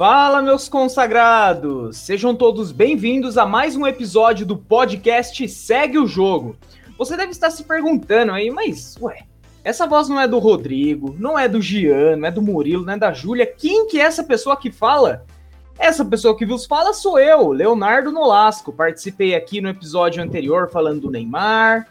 Fala, meus consagrados! Sejam todos bem-vindos a mais um episódio do podcast Segue o Jogo. Você deve estar se perguntando aí, mas, ué, essa voz não é do Rodrigo, não é do Gian, não é do Murilo, não é da Júlia. Quem que é essa pessoa que fala? Essa pessoa que vos fala sou eu, Leonardo Nolasco. Participei aqui no episódio anterior falando do Neymar.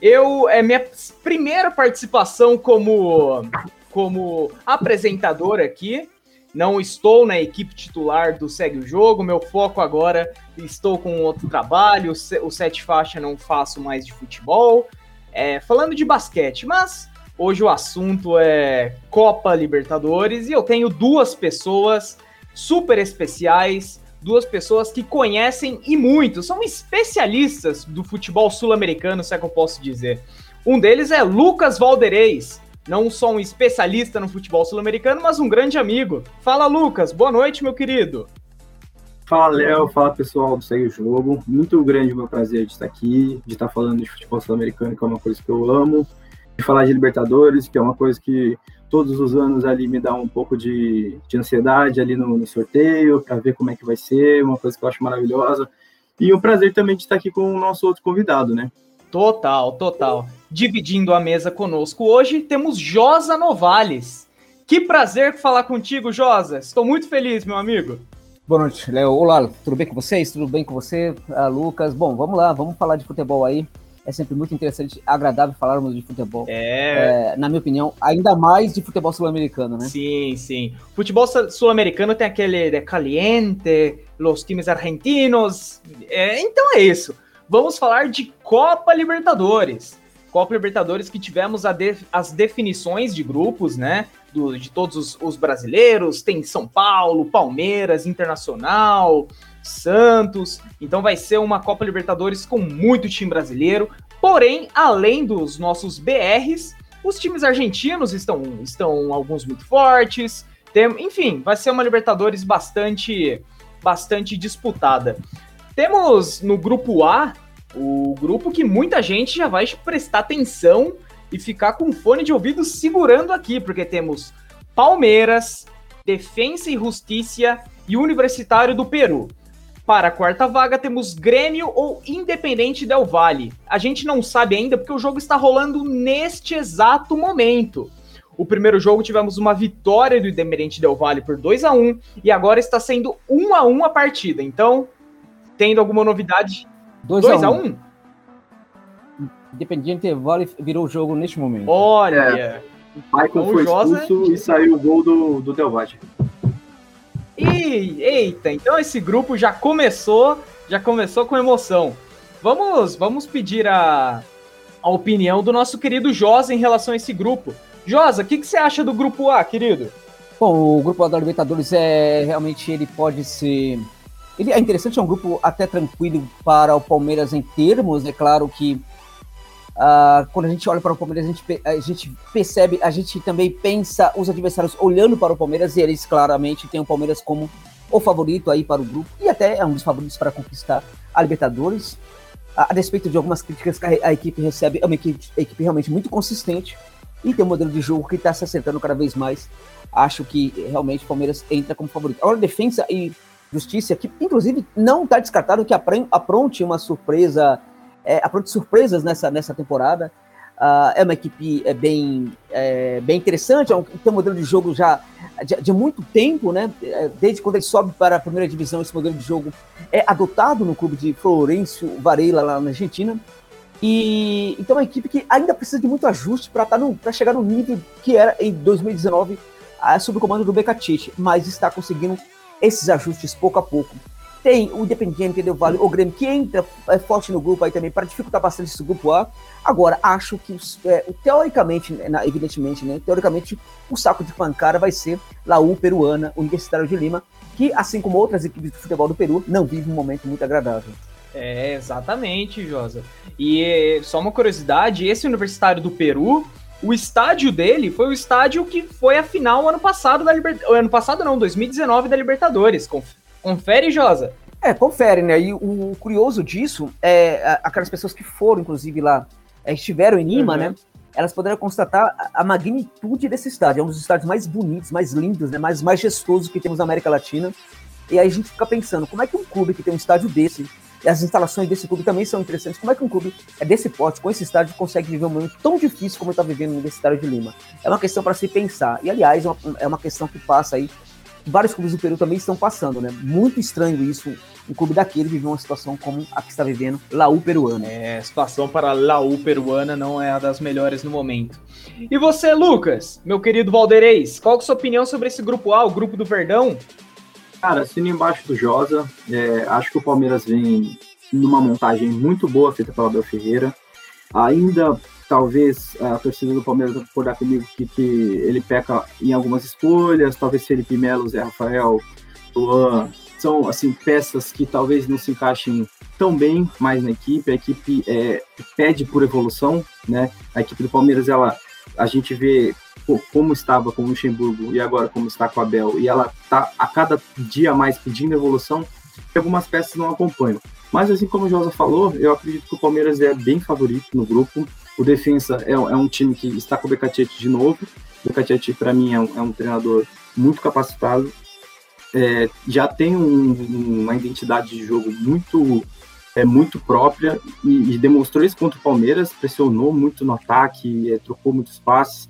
Eu é minha primeira participação como como apresentador aqui. Não estou na equipe titular do Segue o Jogo, meu foco agora estou com outro trabalho, o Sete Faixa não faço mais de futebol, é, falando de basquete, mas hoje o assunto é Copa Libertadores e eu tenho duas pessoas super especiais, duas pessoas que conhecem e muito, são especialistas do futebol sul-americano, se é que eu posso dizer. Um deles é Lucas Valderez, não só um especialista no futebol sul-americano, mas um grande amigo. Fala, Lucas. Boa noite, meu querido. Fala, Léo. Fala, pessoal do Segue o Jogo. Muito grande o meu prazer de estar aqui, de estar falando de futebol sul-americano, que é uma coisa que eu amo, de falar de Libertadores, que é uma coisa que todos os anos ali me dá um pouco de, de ansiedade ali no, no sorteio, para ver como é que vai ser, uma coisa que eu acho maravilhosa. E um prazer também de estar aqui com o nosso outro convidado, né? Total, total. Dividindo a mesa conosco hoje, temos Josa Novales. Que prazer falar contigo, Josa. Estou muito feliz, meu amigo. Boa noite, Léo. Olá, tudo bem com vocês? Tudo bem com você, ah, Lucas? Bom, vamos lá, vamos falar de futebol aí. É sempre muito interessante, agradável falarmos de futebol. É. é na minha opinião, ainda mais de futebol sul-americano, né? Sim, sim. Futebol sul-americano tem aquele de caliente, los times argentinos. É, então é isso vamos falar de Copa Libertadores. Copa Libertadores que tivemos de, as definições de grupos, né? Do, de todos os, os, brasileiros. Tem São Paulo, Palmeiras, Internacional, Santos. Então vai ser uma Copa Libertadores com muito time brasileiro. Porém, além dos nossos BRs, os times argentinos estão, estão alguns muito fortes. Tem, enfim, vai ser uma Libertadores bastante, bastante disputada. Temos no grupo A o grupo que muita gente já vai prestar atenção e ficar com fone de ouvido segurando aqui, porque temos Palmeiras, Defensa e Justiça e Universitário do Peru. Para a quarta vaga temos Grêmio ou Independente Del Valle. A gente não sabe ainda porque o jogo está rolando neste exato momento. O primeiro jogo tivemos uma vitória do Independente Del Valle por 2 a 1 e agora está sendo 1 a 1 a partida. Então, tendo alguma novidade. 2 a 1 um. Independiente Vale virou o jogo neste momento. Olha! É. O Michael então, foi Josa... expulso e saiu o gol do, do Del Valle. eita, então esse grupo já começou, já começou com emoção. Vamos, vamos pedir a, a opinião do nosso querido Josa em relação a esse grupo. Josa, o que, que você acha do grupo A, querido? Bom, o grupo A da Libertadores é realmente ele pode ser ele é interessante, é um grupo até tranquilo para o Palmeiras em termos, é claro que uh, quando a gente olha para o Palmeiras, a gente, a gente percebe, a gente também pensa os adversários olhando para o Palmeiras e eles claramente têm o Palmeiras como o favorito aí para o grupo e até é um dos favoritos para conquistar a Libertadores. A, despeito de algumas críticas que a, a equipe recebe, é uma equipe, equipe realmente muito consistente e tem um modelo de jogo que está se acertando cada vez mais. Acho que realmente o Palmeiras entra como favorito. Agora, defesa e Justiça, que inclusive não está descartado que apronte uma surpresa, é, apronte surpresas nessa, nessa temporada. Uh, é uma equipe é, bem, é, bem interessante, é um, tem um modelo de jogo já de, de, muito tempo, né? É, desde quando ele sobe para a primeira divisão, esse modelo de jogo é adotado no clube de Florencio Varela, lá na Argentina. E então é uma equipe que ainda precisa de muito ajuste para tá chegar no nível que era em 2019 sob o comando do Becatite, mas está conseguindo esses ajustes pouco a pouco. Tem o Independiente Del Vale, o Grêmio, que entra é, forte no grupo aí também para dificultar bastante esse grupo A. Agora, acho que, é, teoricamente, né, evidentemente, né, teoricamente, o saco de pancada vai ser Laú Peruana, Universitário de Lima, que, assim como outras equipes de futebol do Peru, não vive um momento muito agradável. É, exatamente, Josa. E só uma curiosidade, esse Universitário do Peru, o estádio dele foi o estádio que foi a final ano passado da Libertadores. Ano passado não, 2019 da Libertadores. Confere, Josa. É, confere, né? E o curioso disso é aquelas pessoas que foram, inclusive, lá, é, estiveram em Lima, uhum. né? elas poderiam constatar a, magnitude desse estádio. É um dos estádios mais bonitos, mais lindos, né, mais majestosos que temos na América Latina. E aí a gente fica pensando, como é que um clube que tem um estádio desse, as instalações desse clube também são interessantes, como é que um clube é desse porte, com esse estádio, consegue viver um momento tão difícil como está vivendo no Universitário de Lima? É uma questão para se pensar. E, aliás, é uma, é uma questão que passa aí vários clubes do Peru também estão passando, né? Muito estranho isso, um clube daquele viver uma situação como a que está vivendo Laú peruana. É, a situação para Laú peruana não é a das melhores no momento. E você, Lucas, meu querido Valdeirês, qual é a sua opinião sobre esse grupo A, o grupo do Verdão? Cara, assino embaixo do Josa. É, acho que o Palmeiras vem numa montagem muito boa feita pela Abel Ferreira. Ainda, talvez, a torcida do Palmeiras concordar comigo que, que ele peca em algumas escolhas. Talvez Felipe Melo, Zé Rafael, Luan, são assim peças que talvez não se encaixem tão bem mais na equipe. A equipe é, pede por evolução, né? A equipe do Palmeiras, ela, a gente vê como estava com o Luxemburgo e agora como está com a Bel, e ela está a cada dia mais pedindo evolução, algumas peças não acompanham. Mas assim como o Josa falou, eu acredito que o Palmeiras é bem favorito no grupo. O Defensa é, é um time que está com o Becatete de novo. O Becatete, para mim, é um, é um, treinador muito capacitado. É, já tem um, uma identidade de jogo muito é muito própria e, e, demonstrou isso contra o Palmeiras, pressionou muito no ataque, é, trocou muitos passes.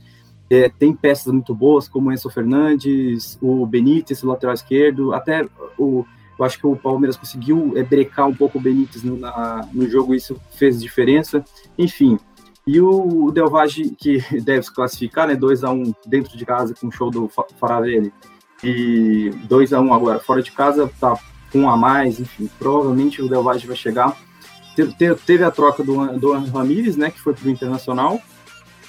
É, tem peças muito boas, como Enzo Fernandes, o Benítez, o lateral esquerdo, até o, eu acho que o Palmeiras conseguiu é, brecar um pouco o Benítez no, na, no jogo, isso fez diferença. Enfim, e o, o Delvage, que deve se classificar, né, 2x1 dentro de casa com o show do Faravelli, e 2x1 agora fora de casa, tá com um a mais, enfim, provavelmente o Delvage vai chegar. Teve, teve a troca do, do Ramires, né, que foi para o Internacional,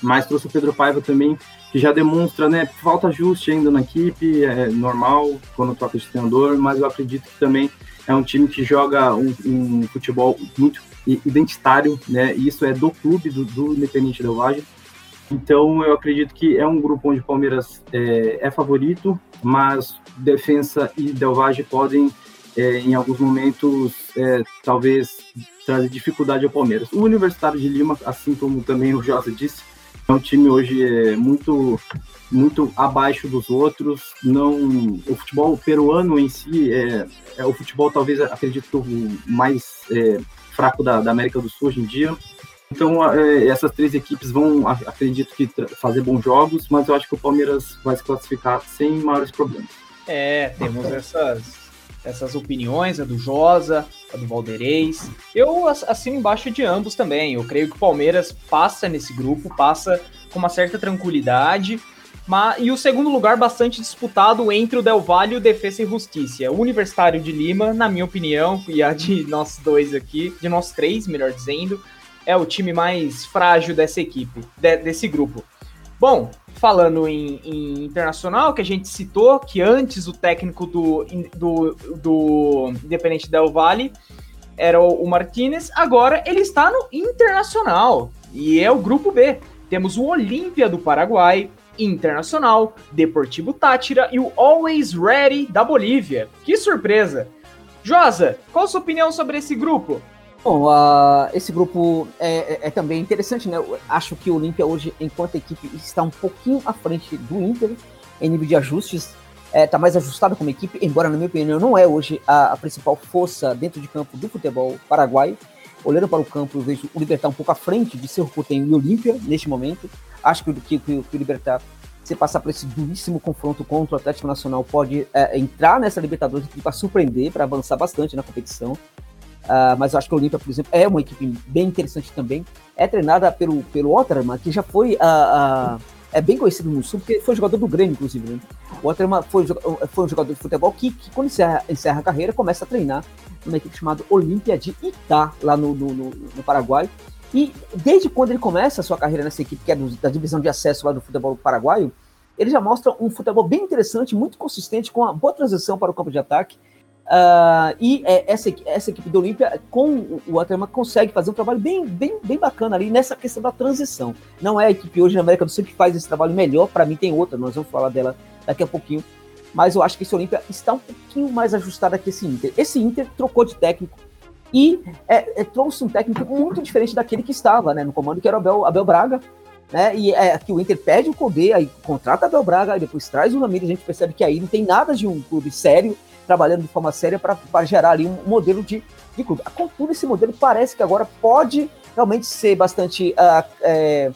mas trouxe o Pedro Paiva também, que já demonstra, né, falta ajuste ainda na equipe, é normal quando troca de treinador, mas eu acredito que também é um time que joga um, um futebol muito identitário, né, e isso é do clube, do, do Independente Del Valle, então eu acredito que é um grupo onde o Palmeiras é, é favorito, mas Defensa e Del Valle podem, é, em alguns momentos, é, talvez trazer dificuldade ao Palmeiras. O Universitário de Lima, assim como também o Josa disse, é um time hoje é muito muito abaixo dos outros. Não, o futebol peruano em si é, é o futebol talvez acredito o mais é, fraco da, da, América do Sul hoje em dia. Então é, essas três equipes vão, acredito que fazer bons jogos, mas eu acho que o Palmeiras vai se classificar sem maiores problemas. É, temos essas essas opiniões, a do Josa, a do Valdeirês. Eu assino embaixo de ambos também. Eu creio que o Palmeiras passa nesse grupo, passa com uma certa tranquilidade. Mas, e o segundo lugar bastante disputado entre o Del Valle e o Defesa e Justiça. O Universitário de Lima, na minha opinião, e a de nós dois aqui, de nós três, melhor dizendo, é o time mais frágil dessa equipe, de, desse grupo. Bom, falando em, em, internacional, que a gente citou, que antes o técnico do, do, do Independente Del Valle era o, Martinez, agora ele está no Internacional, e é o grupo B. Temos o Olímpia do Paraguai, Internacional, Deportivo Tátira e o Always Ready da Bolívia. Que surpresa! Josa, qual a sua opinião sobre esse grupo? Bom, uh, esse grupo é, é, é, também interessante, né? Eu acho que o Olímpia hoje, enquanto equipe, está um pouquinho à frente do Inter em nível de ajustes. Está é, tá mais ajustado como equipe, embora, na minha opinião, não é hoje a, a, principal força dentro de campo do futebol paraguaio. Olhando para o campo, eu vejo o Libertar um pouco à frente de ser o tem o Olímpia neste momento. Acho que, que, que, que o Libertar, se passar por esse duríssimo confronto contra o Atlético Nacional, pode é, entrar nessa Libertadores para surpreender, para avançar bastante na competição. Uh, mas eu acho que o Olímpia, por exemplo, é uma equipe bem interessante também. É treinada pelo, pelo Otterman, que já foi uh, uh, é bem conhecido no Sul, porque foi jogador do Grêmio, inclusive. Né? O Otterman foi, foi um jogador de futebol que, que quando encerra, encerra a carreira, começa a treinar numa equipe chamada Olímpia de Itá, lá no, no, no, no, Paraguai. E desde quando ele começa a sua carreira nessa equipe, que é do, da divisão de acesso lá do futebol paraguaio, ele já mostra um futebol bem interessante, muito consistente, com uma boa transição para o campo de ataque Uh, e é, essa, essa equipe do Olímpia, com o Waterman, consegue fazer um trabalho bem, bem, bem bacana ali nessa questão da transição. Não é a equipe hoje na América do Sul que faz esse trabalho melhor, para mim tem outra, nós vamos falar dela daqui a pouquinho. Mas eu acho que esse Olímpia está um pouquinho mais ajustado que esse Inter. Esse Inter trocou de técnico e é, é, trouxe um técnico muito diferente daquele que estava né, no comando, que era o Abel, Abel Braga. né? E é que o Inter pede o Codê, aí contrata Abel Braga, e depois traz o Ramires, a gente percebe que aí não tem nada de um clube sério, trabalhando de forma séria para gerar ali um modelo de, de clube. Contudo, esse modelo parece que agora pode realmente ser bastante. Uh, é,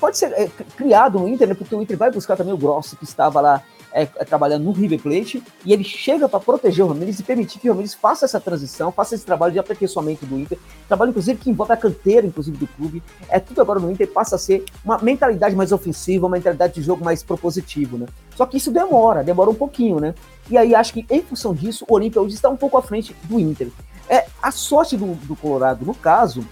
pode ser é, criado no Inter, né, porque o Inter vai buscar também o Grossi, que estava lá é, é, trabalhando no River Plate, e ele chega para proteger o Ramires e permitir que o Ramires faça essa transição, faça esse trabalho de aperfeiçoamento do Inter, trabalho inclusive que envolve a canteira, inclusive, do clube. É tudo agora no Inter passa a ser uma mentalidade mais ofensiva, uma mentalidade de jogo mais propositivo, né? Só que isso demora, demora um pouquinho, né? E aí acho que em função disso, o Olímpia hoje está um pouco à frente do Inter. É, a sorte do, do Colorado, no caso,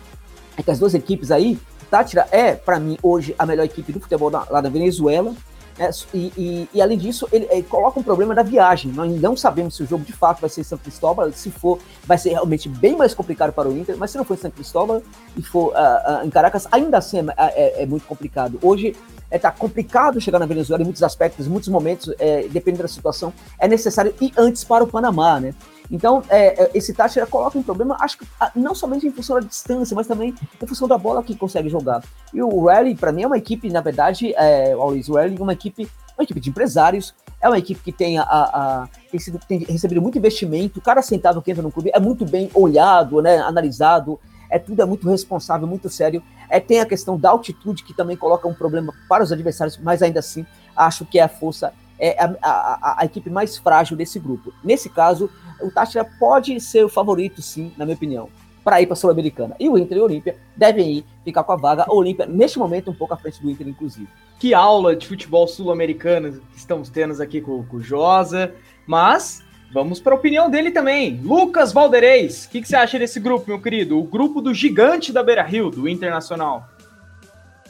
é que as duas equipes aí, Tátira é, para mim, hoje a melhor equipe do futebol lá da Venezuela, é, e, e, e, além disso, ele, ele, coloca um problema da viagem. Nós não sabemos se o jogo de fato vai ser em São Cristóbal. Se for, vai ser realmente bem mais complicado para o Inter. Mas se não for em São Cristóbal e for uh, uh, em Caracas, ainda assim é, é, é muito complicado. Hoje é, tá complicado chegar na Venezuela em muitos aspectos, em muitos momentos, é, dependendo da situação, é necessário ir antes para o Panamá, né? Então, é, é esse Táchira coloca um problema, acho que ah, não somente em função da distância, mas também em função da bola que consegue jogar. E o Rally, para mim, é uma equipe, na verdade, é, o Always Rally, uma equipe, uma equipe de empresários, é uma equipe que tem, a, a tem, sido, tem recebido muito investimento, o cara sentado que entra no clube é muito bem olhado, né, analisado, é tudo é muito responsável, muito sério. É, tem a questão da altitude, que também coloca um problema para os adversários, mas ainda assim, acho que é a força, é a, a, a equipe mais frágil desse grupo. Nesse caso, o Táchira pode ser o favorito, sim, na minha opinião, para ir para a Sul-Americana. E o Inter e o Olímpia devem ir ficar com a vaga. O Olímpia, neste momento, um pouco à frente do Inter, inclusive. Que aula de futebol sul-americano que estamos tendo aqui com, com o Josa. Mas Vamos para a opinião dele também. Lucas Valdereis, o que, que, você acha desse grupo, meu querido? O grupo do gigante da Beira Rio, do Internacional.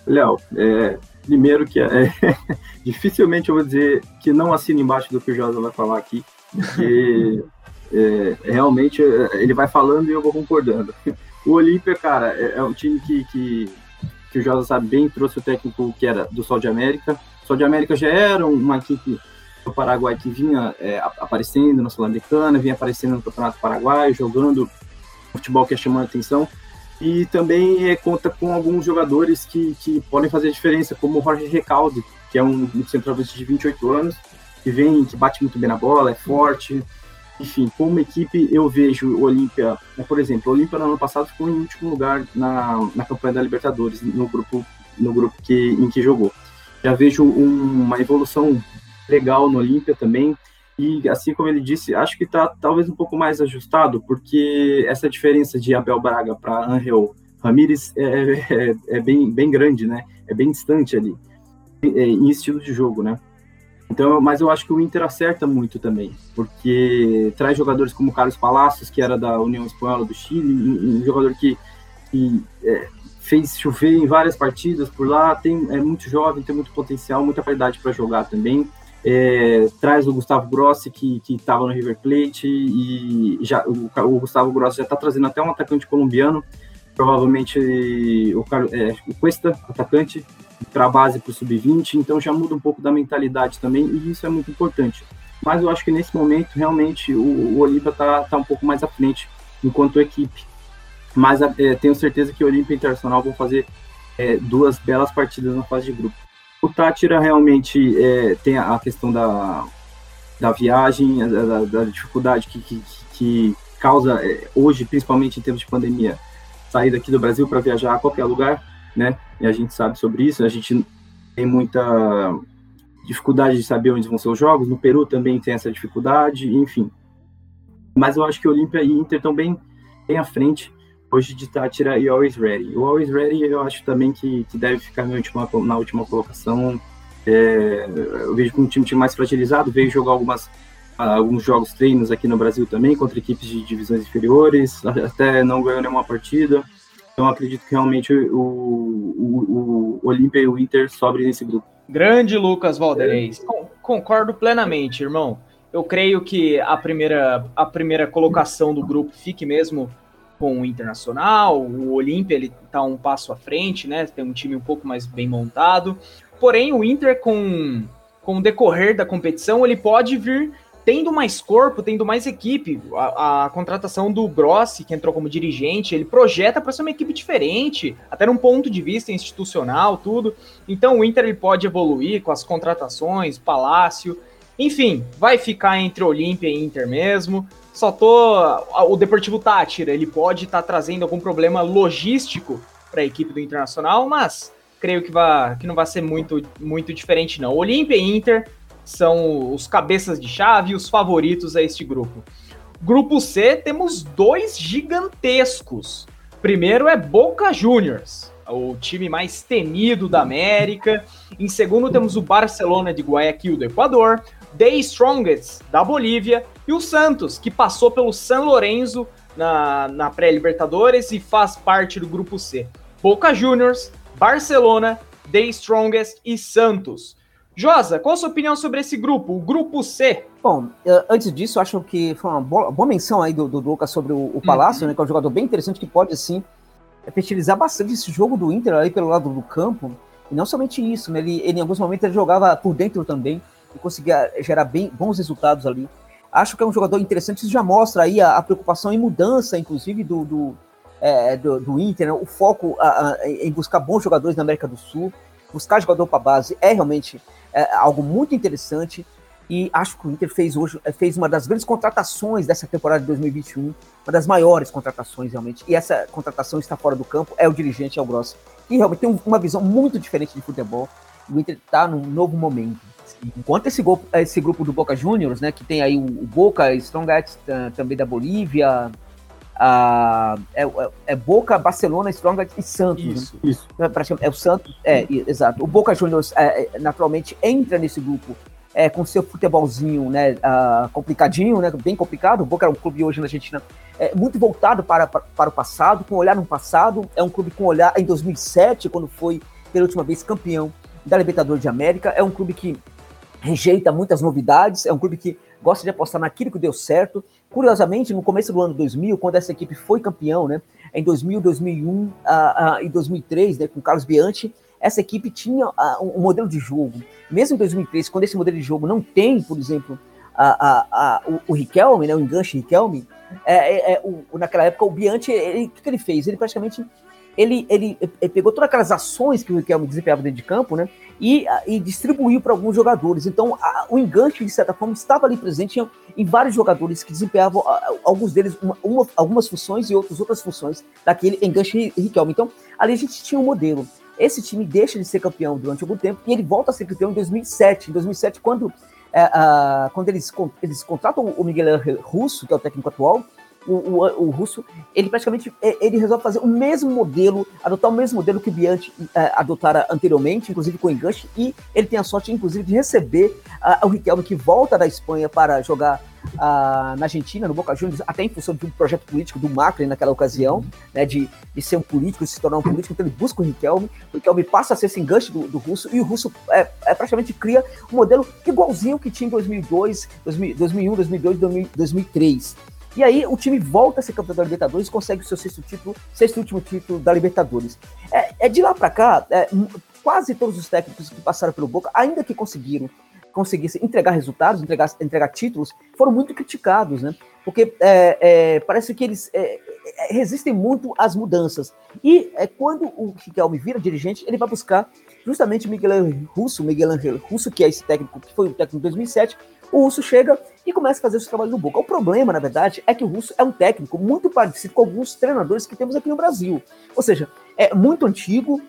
Léo, é, primeiro que é, é, dificilmente eu vou dizer que não assina embaixo do que o Josa vai falar aqui, porque é, realmente é, ele vai falando e eu vou concordando. O Olímpia, cara, é, é, um time que, que, que o Josa sabe bem, trouxe o técnico que era do Sol de América. O Sol de América já era uma equipe do Paraguai que vinha é, aparecendo na Sul-Americana, vinha aparecendo no Campeonato Paraguai, jogando futebol que é chamando atenção. E também é, conta com alguns jogadores que, que podem fazer diferença, como o Jorge Recalde, que é um, um centroavante de 28 anos, que vem, que bate muito bem na bola, é forte. Enfim, como equipe, eu vejo o Olímpia, né, por exemplo, o Olímpia no ano passado ficou em último lugar na, na campanha da Libertadores, no grupo, no grupo que, em que jogou. Já vejo um, uma evolução legal no Olímpia também. E assim como ele disse, acho que está talvez um pouco mais ajustado, porque essa diferença de Abel Braga para Angel Ramírez é, é, é, bem, bem grande, né? É bem distante ali, é, em estilo de jogo, né? Então, mas eu acho que o Inter acerta muito também, porque traz jogadores como Carlos Palacios, que era da União Espanhola do Chile, um, um jogador que, que é, fez chover em várias partidas por lá, tem, é muito jovem, tem muito potencial, muita qualidade para jogar também. É, traz o Gustavo Grossi, que estava no River Plate, e já, o, o Gustavo Grossi já está trazendo até um atacante colombiano, provavelmente o, é, o Cuesta, atacante, para a base para o sub-20, então já muda um pouco da mentalidade também, e isso é muito importante. Mas eu acho que nesse momento, realmente, o, o Olímpia está tá um pouco mais à frente, enquanto equipe. Mas é, tenho certeza que o Olímpia Internacional vão fazer é, duas belas partidas na fase de grupo. O Tátira realmente é, tem a questão da, da viagem, da, da dificuldade que, que, que causa é, hoje, principalmente em termos de pandemia, sair daqui do Brasil para viajar a qualquer lugar, né? E a gente sabe sobre isso, a gente tem muita dificuldade de saber onde vão ser os jogos, no Peru também tem essa dificuldade, enfim. Mas eu acho que Olímpia e Inter estão bem à frente hoje de Tátira e Always Ready. O Always Ready eu acho também que, que deve ficar na última, na última colocação. É, eu vejo que um time, time mais fragilizado, veio jogar algumas, alguns jogos treinos aqui no Brasil também, contra equipes de divisões inferiores, até não ganhou nenhuma partida. Então acredito que realmente o, o, o Olímpia e o Inter sobrem nesse grupo. Grande Lucas Valdeirês. É. Concordo plenamente, irmão. Eu creio que a primeira, a primeira colocação do grupo fique mesmo com o Internacional, o Olímpia ele tá um passo à frente, né? Tem um time um pouco mais bem montado. Porém, o Inter com com o decorrer da competição, ele pode vir tendo mais corpo, tendo mais equipe, a, a contratação do Grossi, que entrou como dirigente, ele projeta para ser uma equipe diferente, até num ponto de vista institucional, tudo. Então o Inter ele pode evoluir com as contratações, Palácio, enfim, vai ficar entre Olímpia e Inter mesmo. Só tô. O Deportivo Tátira, ele pode estar tá trazendo algum problema logístico para a equipe do Internacional, mas creio que, vai, que não vai ser muito, muito diferente, não. Olímpia e Inter são os cabeças de chave os favoritos a este grupo. Grupo C, temos dois gigantescos. Primeiro é Boca Juniors, o time mais temido da América. Em segundo, temos o Barcelona de Guayaquil, do Equador. The Strongest, da Bolívia. E o Santos, que passou pelo San Lorenzo na, na pré-Libertadores e faz parte do grupo C. Boca Juniors, Barcelona, The Strongest e Santos. Josa, qual a sua opinião sobre esse grupo, o grupo C? Bom, eh, antes disso, acho que foi uma boa, boa menção aí do, do Lucas sobre o, o Palácio, uhum. né, que é um jogador bem interessante que pode, sim, fertilizar bastante esse jogo do Inter aí pelo lado do campo. E não somente isso, né, ele, ele em alguns momentos ele jogava por dentro também e conseguia gerar bem, bons resultados ali. Acho que é um jogador interessante, isso já mostra aí a, a preocupação em mudança, inclusive, do, do, é, do, do, Inter, né? o foco a, a, em buscar bons jogadores na América do Sul, buscar jogador para base é realmente é, algo muito interessante. E acho que o Inter fez hoje fez uma das grandes contratações dessa temporada de 2021, uma das maiores contratações realmente. E essa contratação está fora do campo, é o dirigente, é o Gross, que realmente tem uma visão muito diferente de futebol. O Inter está num novo momento. Enquanto esse, grupo, esse grupo do Boca Juniors, né, que tem aí o, o Boca, Strongest também da Bolívia, a, é, é, é, Boca, Barcelona, Strongest e Santos. Isso, né? isso. É, é, o Santos, é, exato. O Boca Juniors, é, é, naturalmente, entra nesse grupo é, com seu futebolzinho né, uh, complicadinho, né, bem complicado. O Boca é um clube hoje na Argentina é, muito voltado para, para, para o passado, com olhar no passado. É um clube com olhar em 2007, quando foi pela última vez campeão da Libertadores de América. É um clube que rejeita muitas novidades, é um clube que gosta de apostar naquilo que deu certo. Curiosamente, no começo do ano 2000, quando essa equipe foi campeão, né, em 2000, 2001 uh, uh, e 2003, né, com Carlos Bianchi, essa equipe tinha uh, um modelo de jogo. Mesmo em 2003, quando esse modelo de jogo não tem, por exemplo, o, o Riquelme, né, o enganche Riquelme, é, é, é, o, naquela época o Bianchi, o que ele fez? Ele praticamente ele, ele, ele, pegou todas aquelas ações que o Riquelme desempenhava dentro de campo, né? E, e distribuiu para alguns jogadores. Então, a, o enganche, de certa forma, estava ali presente em, em vários jogadores que desempenhavam, a, alguns deles, uma, uma, algumas funções e outros outras funções daquele enganche Riquelme. Então, ali a gente tinha um modelo. Esse time deixa de ser campeão durante algum tempo e ele volta a ser campeão em 2007. Em 2007, quando, é, a, quando eles, eles contratam o Miguel Russo, que é o técnico atual, o, o, o, russo, ele praticamente é, ele resolve fazer o mesmo modelo, adotar o mesmo modelo que o Bianchi é, adotara anteriormente, inclusive com o enganche, e ele tem a sorte, inclusive, de receber uh, o Riquelme, que volta da Espanha para jogar uh, na Argentina, no Boca Juniors, até em função de um projeto político do Macri naquela ocasião, né, de, de ser um político, de se tornar um político, então ele busca o Riquelme, o Riquelme passa a ser esse enganche do, do russo, e o russo é, é, praticamente cria um modelo igualzinho que tinha em 2002, 2001, 2002, 2003. E aí o time volta a ser campeão da Libertadores e consegue o seu sexto título, sexto último título da Libertadores. É, é de lá para cá, é, quase todos os técnicos que passaram pelo Boca, ainda que conseguiram conseguisse entregar resultados, entregar, entregar títulos, foram muito criticados, né? Porque é, é, parece que eles é, é resistem muito às mudanças. E é, quando o Riquelme vira dirigente, ele vai buscar justamente Miguel Russo, Miguel Angel Russo, que é esse técnico que foi o técnico de 2007, o Russo chega e começa a fazer o seu trabalho no Boca. O problema, na verdade, é que o Russo é um técnico muito parecido com alguns treinadores que temos aqui no Brasil. Ou seja, é muito antigo,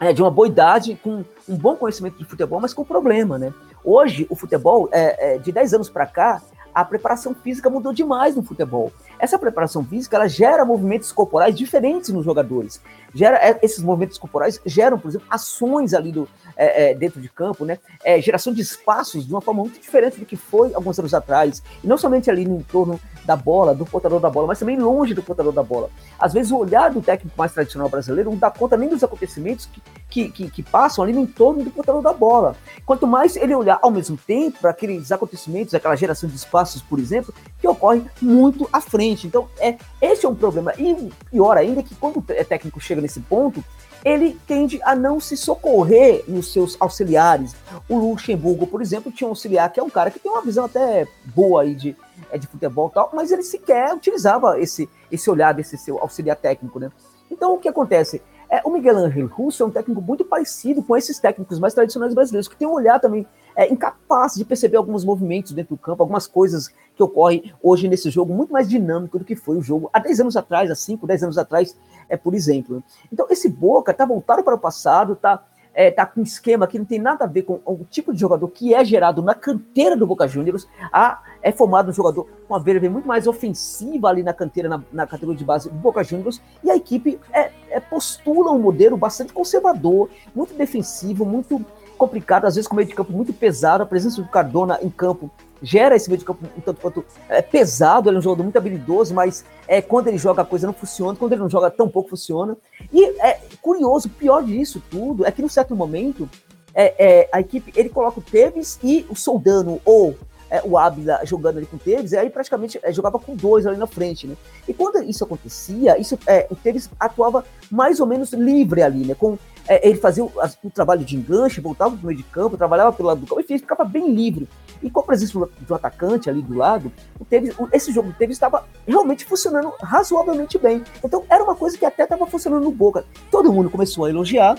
é de uma boa idade, com um bom conhecimento de futebol, mas com problema, né? Hoje, o futebol, é, é de 10 anos para cá, a preparação física mudou demais no futebol. Essa preparação física ela gera movimentos corporais diferentes nos jogadores. Gera, é, esses movimentos corporais geram, por exemplo, ações ali do, é, é, dentro de campo, né? É, geração de espaços de uma forma muito diferente do que foi alguns anos atrás. E não somente ali no entorno da bola, do portador da bola, mas também longe do portador da bola. Às vezes o olhar do técnico mais tradicional brasileiro não dá conta nem dos acontecimentos que, que, que, que passam ali no entorno do portador da bola. Quanto mais ele olhar ao mesmo tempo para aqueles acontecimentos, aquela geração de espaços, por exemplo, que ocorre muito à frente. Então, é, esse é um problema. E pior ainda que quando o técnico chega nesse ponto, ele tende a não se socorrer nos seus auxiliares. O Luxemburgo, por exemplo, tinha um auxiliar que é um cara que tem uma visão até boa aí de, é, de futebol e tal, mas ele sequer utilizava esse, esse olhar desse seu auxiliar técnico, né? Então, o que acontece? É, o Miguel Ángel Russo é um técnico muito parecido com esses técnicos mais tradicionais brasileiros, que tem um olhar também é, incapaz de perceber alguns movimentos dentro do campo, algumas coisas que ocorrem hoje nesse jogo, muito mais dinâmico do que foi o jogo há 10 anos atrás, há 5, 10 anos atrás, é, por exemplo. Então, esse Boca está voltado para o passado, está é, tá com um esquema que não tem nada a ver com o tipo de jogador que é gerado na canteira do Boca Juniors. A, é formado um jogador com uma verve muito mais ofensiva ali na canteira, na, na categoria de base do Boca Juniors. E a equipe é, é, postula um modelo bastante conservador, muito defensivo, muito complicado, às vezes com meio de campo muito pesado. A presença do Cardona em campo gera esse meio de campo um tanto quanto é, pesado, ele é um jogador muito habilidoso, mas é, quando ele joga a coisa não funciona, quando ele não joga tão pouco funciona. E é curioso, pior disso tudo é que num certo momento é, é, a equipe ele coloca o Tevez e o Soldano ou é, o Ávila jogando ali com o Tevez, aí praticamente é, jogava com dois ali na frente, né? E quando isso acontecia, isso, é, o Tevez atuava mais ou menos livre ali, né? Com, é, ele fazia o, o, trabalho de enganche, voltava para o meio de campo, trabalhava pelo lado do campo, e ficava bem livre. E com a presença do, atacante ali do lado, o Tevez, o, esse jogo do Tevez estava realmente funcionando razoavelmente bem. Então era uma coisa que até estava funcionando no Boca. Todo mundo começou a elogiar,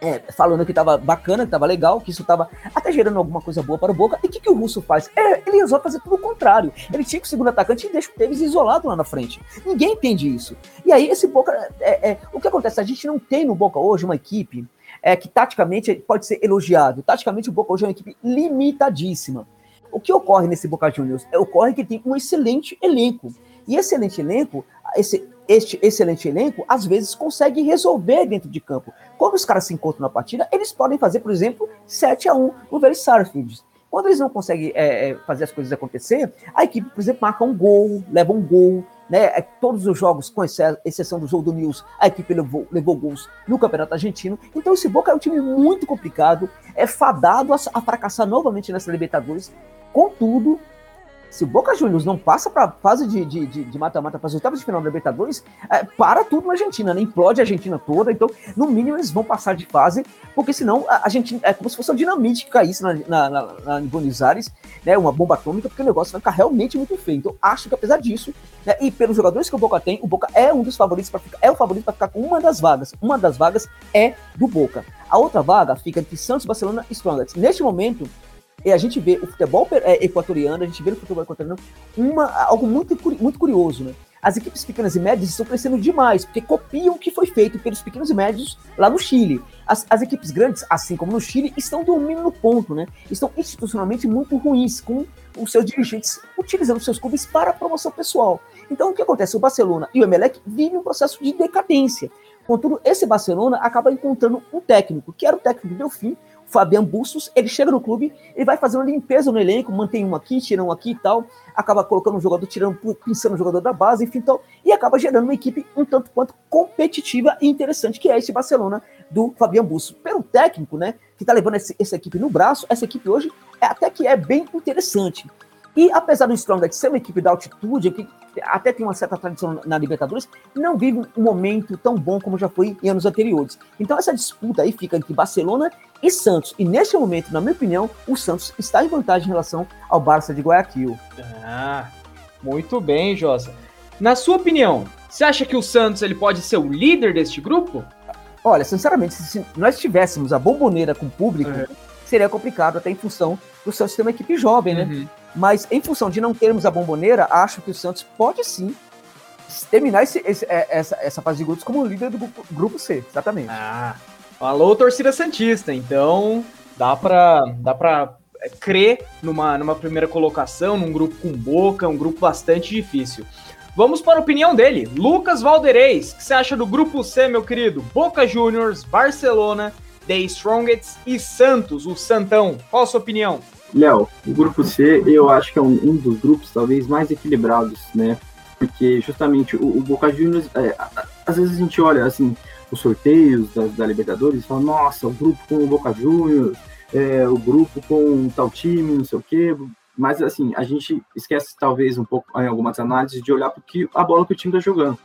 é, falando que tava bacana, que tava legal, que isso tava até gerando alguma coisa boa para o Boca. E o que, que o Russo faz? É, ele resolve fazer tudo o contrário. Ele tinha o segundo atacante e deixa o Tevez isolado lá na frente. Ninguém entende isso. E aí, esse Boca. É, é, o que acontece? A gente não tem no Boca hoje uma equipe é, que taticamente pode ser elogiado. Taticamente, o Boca hoje é uma equipe limitadíssima. O que ocorre nesse Boca Juniors? É, ocorre que tem um excelente elenco. E excelente elenco, esse, este excelente elenco, às vezes consegue resolver dentro de campo. Quando os caras se encontram na partida, eles podem fazer, por exemplo, 7 a 1 no Sarfield. Quando eles não conseguem é, é, fazer as coisas acontecer, a equipe, por exemplo, marca um gol, leva um gol, né? É, todos os jogos, com exceção do jogo do News, a equipe levou, levou gols no Campeonato Argentino. Então esse Boca é um time muito complicado, é fadado a, a fracassar novamente nessa Libertadores. Contudo, se o Boca Juniors não passa para fase de mata-mata, para as oitavas de final da Libertadores, é, para tudo na Argentina, né? Implode a Argentina toda. Então, no mínimo, eles vão passar de fase, porque senão a Argentina é como se fosse uma dinamite que caísse na, na, na, na, em Buenos Aires, né? Uma bomba atômica, porque o negócio vai ficar realmente muito feio. Então, acho que apesar disso, né, e pelos jogadores que o Boca tem, o Boca é um dos favoritos para ficar, é o favorito para ficar com uma das vagas. Uma das vagas é do Boca. A outra vaga fica entre Santos, Barcelona e Strongest. Neste momento, e a gente vê o futebol é, equatoriano, a gente vê no futebol equatoriano uma, algo muito, muito curioso, né? As equipes pequenas e médias estão crescendo demais, porque copiam o que foi feito pelos pequenos e médios lá no Chile. As, as equipes grandes, assim como no Chile, estão dormindo no ponto, né? Estão institucionalmente muito ruins, com os seus dirigentes utilizando seus clubes para promoção pessoal. Então, o que acontece? O Barcelona e o Emelec vivem um processo de decadência. Contudo, esse Barcelona acaba encontrando um técnico, que era o técnico do Delfim, Fabian Bustos, ele chega no clube, ele vai fazendo uma limpeza no elenco, mantém um aqui, tira um aqui e tal, acaba colocando um jogador, tirando, pensando um jogador da base, enfim, tal, e acaba gerando uma equipe um tanto quanto competitiva e interessante, que é esse Barcelona do Fabian Bustos. Pelo técnico, né, que tá levando esse, essa equipe no braço, essa equipe hoje é até que é bem interessante. E apesar do Strongest ser uma equipe da altitude, que até tem uma certa tradição na Libertadores, não vive um momento tão bom como já foi em anos anteriores. Então essa disputa aí fica entre Barcelona e Santos. E neste momento, na minha opinião, o Santos está em vantagem em relação ao Barça de Guayaquil. Ah, muito bem, Josa. Na sua opinião, você acha que o Santos ele pode ser o líder deste grupo? Olha, sinceramente, se nós tivéssemos a bomboneira com o público, uhum. Seria complicado, até em função do Santos ter uma equipe jovem, né? Uhum. Mas em função de não termos a bomboneira, acho que o Santos pode sim terminar esse, esse, é, essa, essa fase de grupos como líder do grupo, grupo C, exatamente. Ah, alô, torcida Santista. Então, dá pra, dá pra é, crer numa, numa primeira colocação, num grupo com boca, um grupo bastante difícil. Vamos para a opinião dele, Lucas Valdereis. O que você acha do grupo C, meu querido? Boca Juniors, Barcelona, The Strongest e Santos, o Santão. Qual a sua opinião? Léo, o grupo C eu acho que é um, um, dos grupos talvez mais equilibrados, né? Porque justamente o, o Boca Juniors, é, às vezes a gente olha assim os sorteios da, da Libertadores e fala, nossa, o grupo com o Boca Juniors, é, o grupo com tal time, não sei o quê. Mas assim, a gente esquece talvez um pouco em algumas análises de olhar porque a bola que o time está jogando.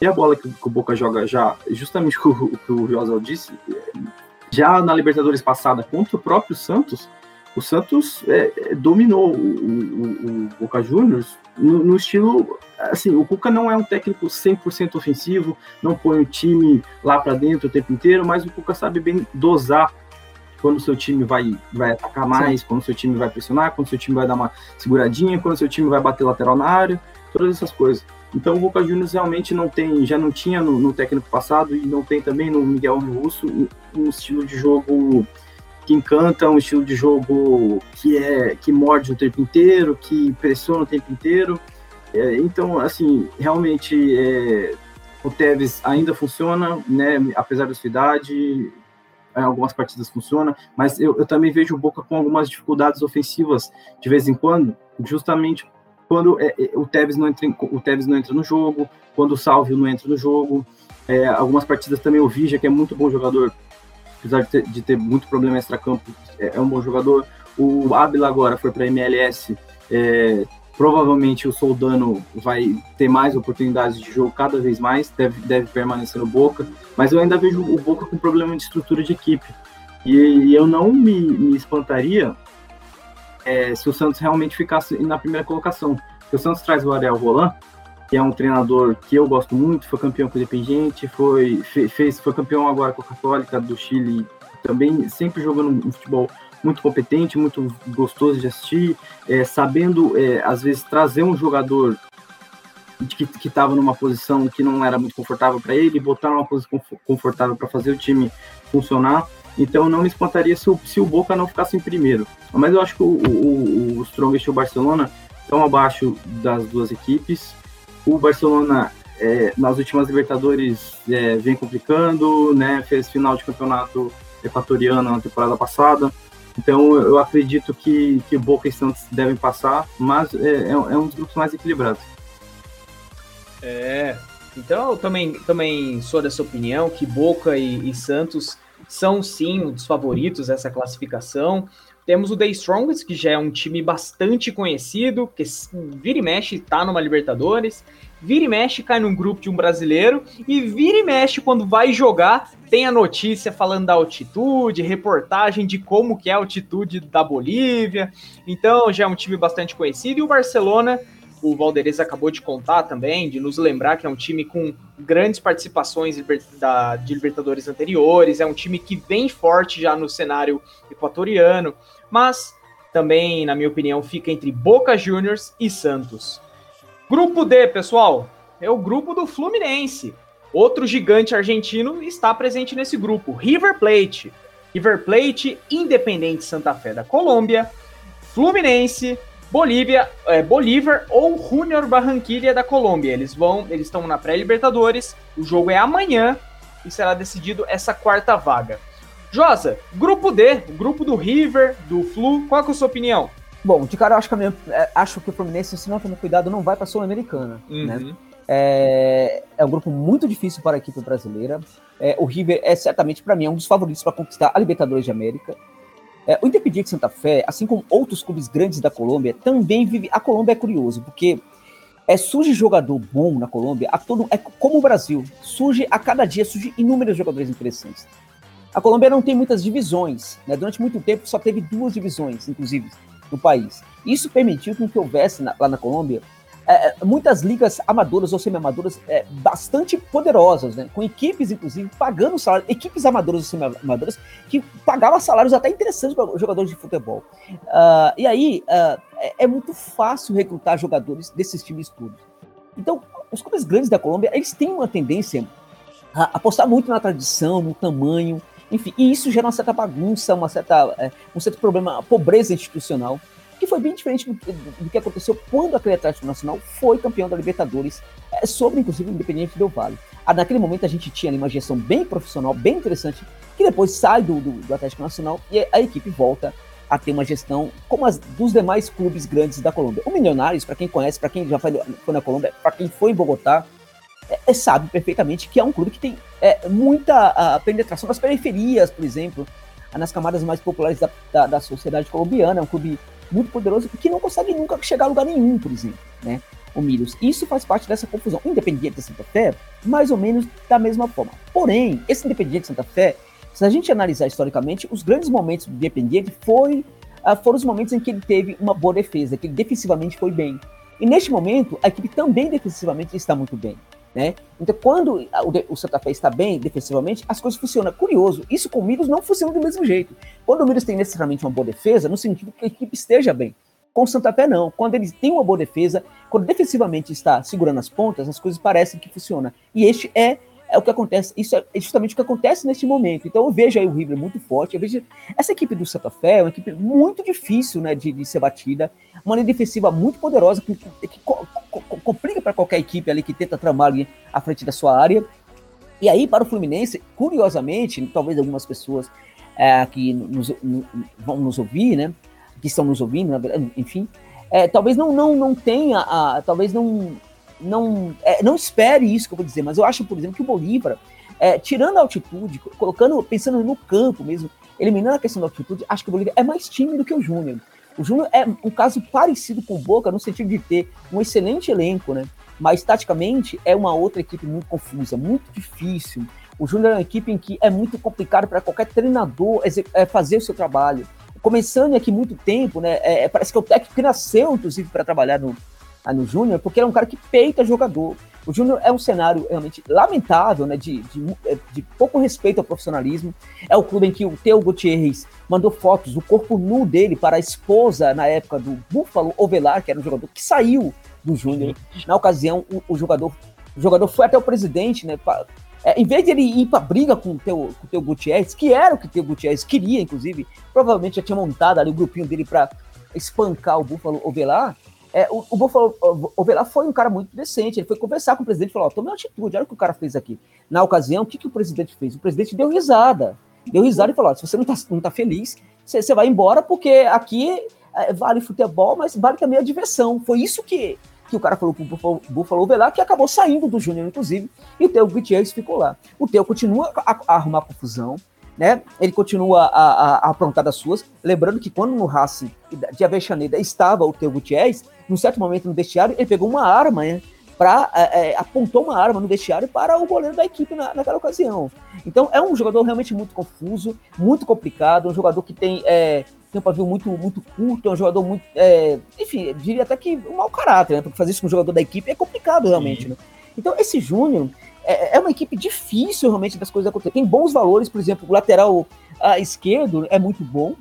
E a bola que, que, o Boca joga já, justamente o que o José disse, já na Libertadores passada contra o próprio Santos, o Santos é, é, dominou o, o, o, Boca Juniors no, no, estilo. Assim, o Cuca não é um técnico 100% ofensivo, não põe o time lá para dentro o tempo inteiro, mas o Cuca sabe bem dosar quando o seu time vai, vai atacar mais, Sim. quando o seu time vai pressionar, quando o seu time vai dar uma seguradinha, quando o seu time vai bater lateral na área, todas essas coisas. Então o Boca Juniors realmente não tem, já não tinha no, no técnico passado e não tem também no Miguel Russo um, um estilo de jogo que encanta, um estilo de jogo que é que morde o tempo inteiro, que pressiona o tempo inteiro. É, então, assim, realmente é, o Tevez ainda funciona, né? Apesar da sua idade, algumas partidas funciona, mas eu, eu também vejo o Boca com algumas dificuldades ofensivas de vez em quando, justamente quando é, é, o Tevez não entra o Tevez não entra no jogo, quando o Salvio não entra no jogo. É, algumas partidas também o Vija, que é muito bom jogador, apesar de ter, de ter muito problema extra-campo, é, é, um bom jogador. O Abel agora foi para a MLS, é, provavelmente o Soldano vai ter mais oportunidades de jogo cada vez mais, deve, deve permanecer no Boca, mas eu ainda vejo o Boca com problema de estrutura de equipe. E, e eu não me, me espantaria é, se o Santos realmente ficasse na primeira colocação. Porque o Santos traz o Ariel Roland, que é um treinador que eu gosto muito, foi campeão com o Independiente, foi, fez, foi campeão agora com a Católica do Chile, também sempre jogando um futebol muito competente, muito gostoso de assistir, é, sabendo, é, às vezes, trazer um jogador que estava numa posição que não era muito confortável para ele, botar numa posição confortável para fazer o time funcionar. Então não me espantaria se o, se o Boca não ficasse em primeiro. Mas eu acho que o, o, o Strongest e o Barcelona estão abaixo das duas equipes. O Barcelona, é, nas últimas Libertadores, é, vem complicando, né? Fez final de campeonato equatoriano na temporada passada. Então eu acredito que, que Boca e Santos devem passar, mas é, é, é um dos grupos mais equilibrados. É, então eu também, também sou dessa opinião que Boca e, e Santos são sim um dos favoritos dessa classificação. Temos o The Strongest, que já é um time bastante conhecido, que vira e mexe tá numa Libertadores, vira e mexe cai num grupo de um brasileiro, e vira e mexe quando vai jogar, tem a notícia falando da altitude, reportagem de como que é a altitude da Bolívia. Então já é um time bastante conhecido, e o Barcelona o Valderez acabou de contar também, de nos lembrar que é um time com grandes participações de Libertadores anteriores, é um time que vem forte já no cenário equatoriano, mas também, na minha opinião, fica entre Boca Juniors e Santos. Grupo D, pessoal, é o grupo do Fluminense. Outro gigante argentino está presente nesse grupo, River Plate. River Plate, Independente Santa Fé da Colômbia, Fluminense, Bolívia, é, Bolívar ou Junior Barranquilla da Colômbia. Eles vão, eles estão na pré-Libertadores. O jogo é amanhã e será decidido essa quarta vaga. Josa, grupo D, grupo do River, do Flu, qual é a sua opinião? Bom, de cara eu acho que, minha, é, acho que o Fluminense, se não tomar cuidado, não vai para a Sul-Americana. Uhum. Né? É, é, um grupo muito difícil para a equipe brasileira. É, o River é certamente, para mim, é um dos favoritos para conquistar a Libertadores de América. É, o Independiente Santa Fé, assim como outros clubes grandes da Colômbia, também vive. A Colômbia é curioso, porque é, surge jogador bom na Colômbia, a todo, é como o Brasil, surge a cada dia, surge inúmeros jogadores interessantes. A Colômbia não tem muitas divisões, né? durante muito tempo só teve duas divisões, inclusive, no país. Isso permitiu que houvesse na, lá na Colômbia é, é, muitas ligas amadoras ou semi-amadoras é, bastante poderosas, né? com equipes, inclusive, pagando salários, equipes amadoras ou semi-amadoras que pagavam salários até interessantes para jogadores de futebol. Uh, e aí uh, é, é, muito fácil recrutar jogadores desses times todos. Então, os clubes grandes da Colômbia, eles têm uma tendência a apostar muito na tradição, no tamanho, enfim, e isso gera uma certa bagunça, uma certa, é, um certo problema, pobreza institucional foi bem diferente do, do, que aconteceu quando aquele Atlético Nacional foi campeão da Libertadores, é, sobre inclusive o Independente do Vale. Ah, naquele momento a gente tinha uma gestão bem profissional, bem interessante, que depois sai do, do, Atlético Nacional e a equipe volta a ter uma gestão como as dos demais clubes grandes da Colômbia. O Milionários, para quem conhece, para quem já foi, foi na Colômbia, para quem foi em Bogotá, é, é, sabe perfeitamente que é um clube que tem é, muita a, penetração nas periferias, por exemplo, nas camadas mais populares da, da, da, sociedade colombiana. É um clube muito poderoso que não consegue nunca chegar a lugar nenhum, por exemplo, né? O Milhos. Isso faz parte dessa confusão. Independiente de Santa Fé, mais ou menos da mesma forma. Porém, esse Independiente de Santa Fé se a gente analisar historicamente, os grandes momentos do Independiente foi, uh, foram os momentos em que ele teve uma boa defesa, que ele defensivamente foi bem. E neste momento, a equipe também defensivamente está muito bem. Né? Então, quando o, Santa Fé está bem defensivamente, as coisas funcionam. Curioso, isso com o Milos não funciona do mesmo jeito. Quando o Milos tem necessariamente uma boa defesa, não significa que a equipe esteja bem. Com o Santa Fé, não. Quando ele tem uma boa defesa, quando defensivamente está segurando as pontas, as coisas parecem que funcionam. E este é é o que acontece, isso é justamente o que acontece neste momento. Então eu vejo aí o River muito forte, eu vejo essa equipe do Santa Fé é uma equipe muito difícil né, de, de ser batida, uma linha defensiva muito poderosa, que, que co co complica para qualquer equipe ali que tenta tramar ali à frente da sua área. E aí, para o Fluminense, curiosamente, talvez algumas pessoas é, que nos, no, vão nos ouvir, né? Que estão nos ouvindo, enfim, é, talvez não, não, não tenha, a, talvez não, não, é, não espere isso que eu vou dizer, mas eu acho, por exemplo, que o Bolívar, é, tirando a altitude, colocando, pensando no campo mesmo, eliminando a questão da altitude, acho que o Bolívar é mais tímido que o Júnior. O Júnior é um caso parecido com o Boca, no sentido de ter um excelente elenco, né? Mas taticamente é uma outra equipe muito confusa, muito difícil. O Júnior é uma equipe em que é muito complicado para qualquer treinador é, fazer o seu trabalho. Começando aqui muito tempo, né? É, parece que é o técnico que nasceu, inclusive, para trabalhar no, no Júnior, porque ele é um cara que peita jogador. O Júnior é um cenário realmente lamentável, né, de, de, é, de, pouco respeito ao profissionalismo. É o clube em que o Teo Gutierrez mandou fotos do corpo nu dele para a esposa na época do Buffalo Ovelar, que era um jogador que saiu do Júnior. Na ocasião, o, o, jogador, o jogador foi até o presidente, né, pra, é, em vez de ele ir para briga com o Teo, com o Teo Gutierrez, que era o que o Teo Gutierrez queria, inclusive, provavelmente já tinha montado ali o grupinho dele para espancar o Buffalo Ovelar, é, o, o Buffalo Ovelar foi um cara muito decente. Ele foi conversar com o presidente e falou: tome uma atitude, olha o que o cara fez aqui. Na ocasião, o que, que o presidente fez? O presidente deu risada. Deu risada e falou: se você não está não tá feliz, você, vai embora, porque aqui é, vale futebol, mas vale também a diversão. Foi isso que, que o cara falou pro Buffalo, Buffalo Ovelar, que acabou saindo do Júnior, inclusive, e o Teo Gutierrez ficou lá. O Teo continua a, a arrumar confusão, né? Ele continua a, a, a aprontar das suas. Lembrando que quando no Racing de Avexaneda estava o Teo Gutierrez, num certo momento no vestiário, ele pegou uma arma, né? Pra, é, é, apontou uma arma no vestiário para o goleiro da equipe na, naquela ocasião. Então é um jogador realmente muito confuso, muito complicado, um jogador que tem, é, tem um pavio muito, muito curto, é um jogador muito. É, enfim, diria até que um mau caráter, né? Porque fazer isso com o jogador da equipe é complicado realmente. Né? Então esse Júnior é, é, uma equipe difícil realmente das coisas acontecerem. Tem bons valores, por exemplo, o lateral a esquerdo é muito bom,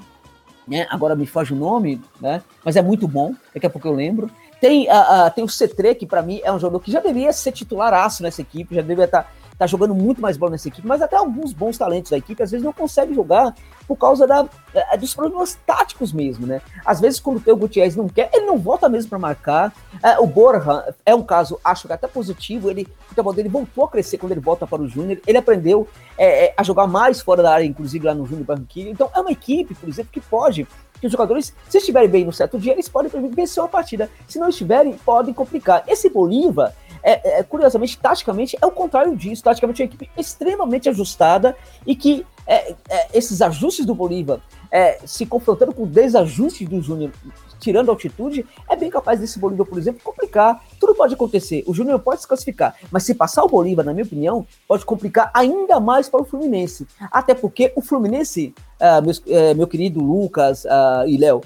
né? Agora me foge o nome, né? Mas é muito bom, daqui a pouco eu lembro. Tem, a, a tem o C3, que para mim é um jogador que já deveria ser titularaço nessa equipe, já deveria estar tá tá jogando muito mais bola nessa equipe, mas até alguns bons talentos da equipe às vezes não conseguem jogar por causa da, é, dos problemas táticos mesmo, né? Às vezes, quando o Gutierrez não quer, ele não volta mesmo para marcar. É, o Borja é um caso, acho que até positivo. Ele, o futebol dele voltou a crescer quando ele volta para o Júnior. Ele aprendeu é, é, a jogar mais fora da área, inclusive lá no Júnior Barranquilla. Então, é uma equipe, por exemplo, que pode que os jogadores, se estiverem bem no certo dia, eles podem vencer uma partida. Se não estiverem, podem complicar. Esse Bolívar, é, é, curiosamente, taticamente, é o contrário disso. Taticamente, é uma equipe extremamente ajustada e que é, é esses ajustes do Bolívar é, se confrontando com desajustes do Júnior, tirando altitude, é bem capaz desse Bolívar, por exemplo, complicar. Tudo pode acontecer. O Júnior pode se classificar, mas se passar o Bolívar, na minha opinião, pode complicar ainda mais para o Fluminense. Até porque o Fluminense, uh, meus, uh, meu querido Lucas uh, e Léo,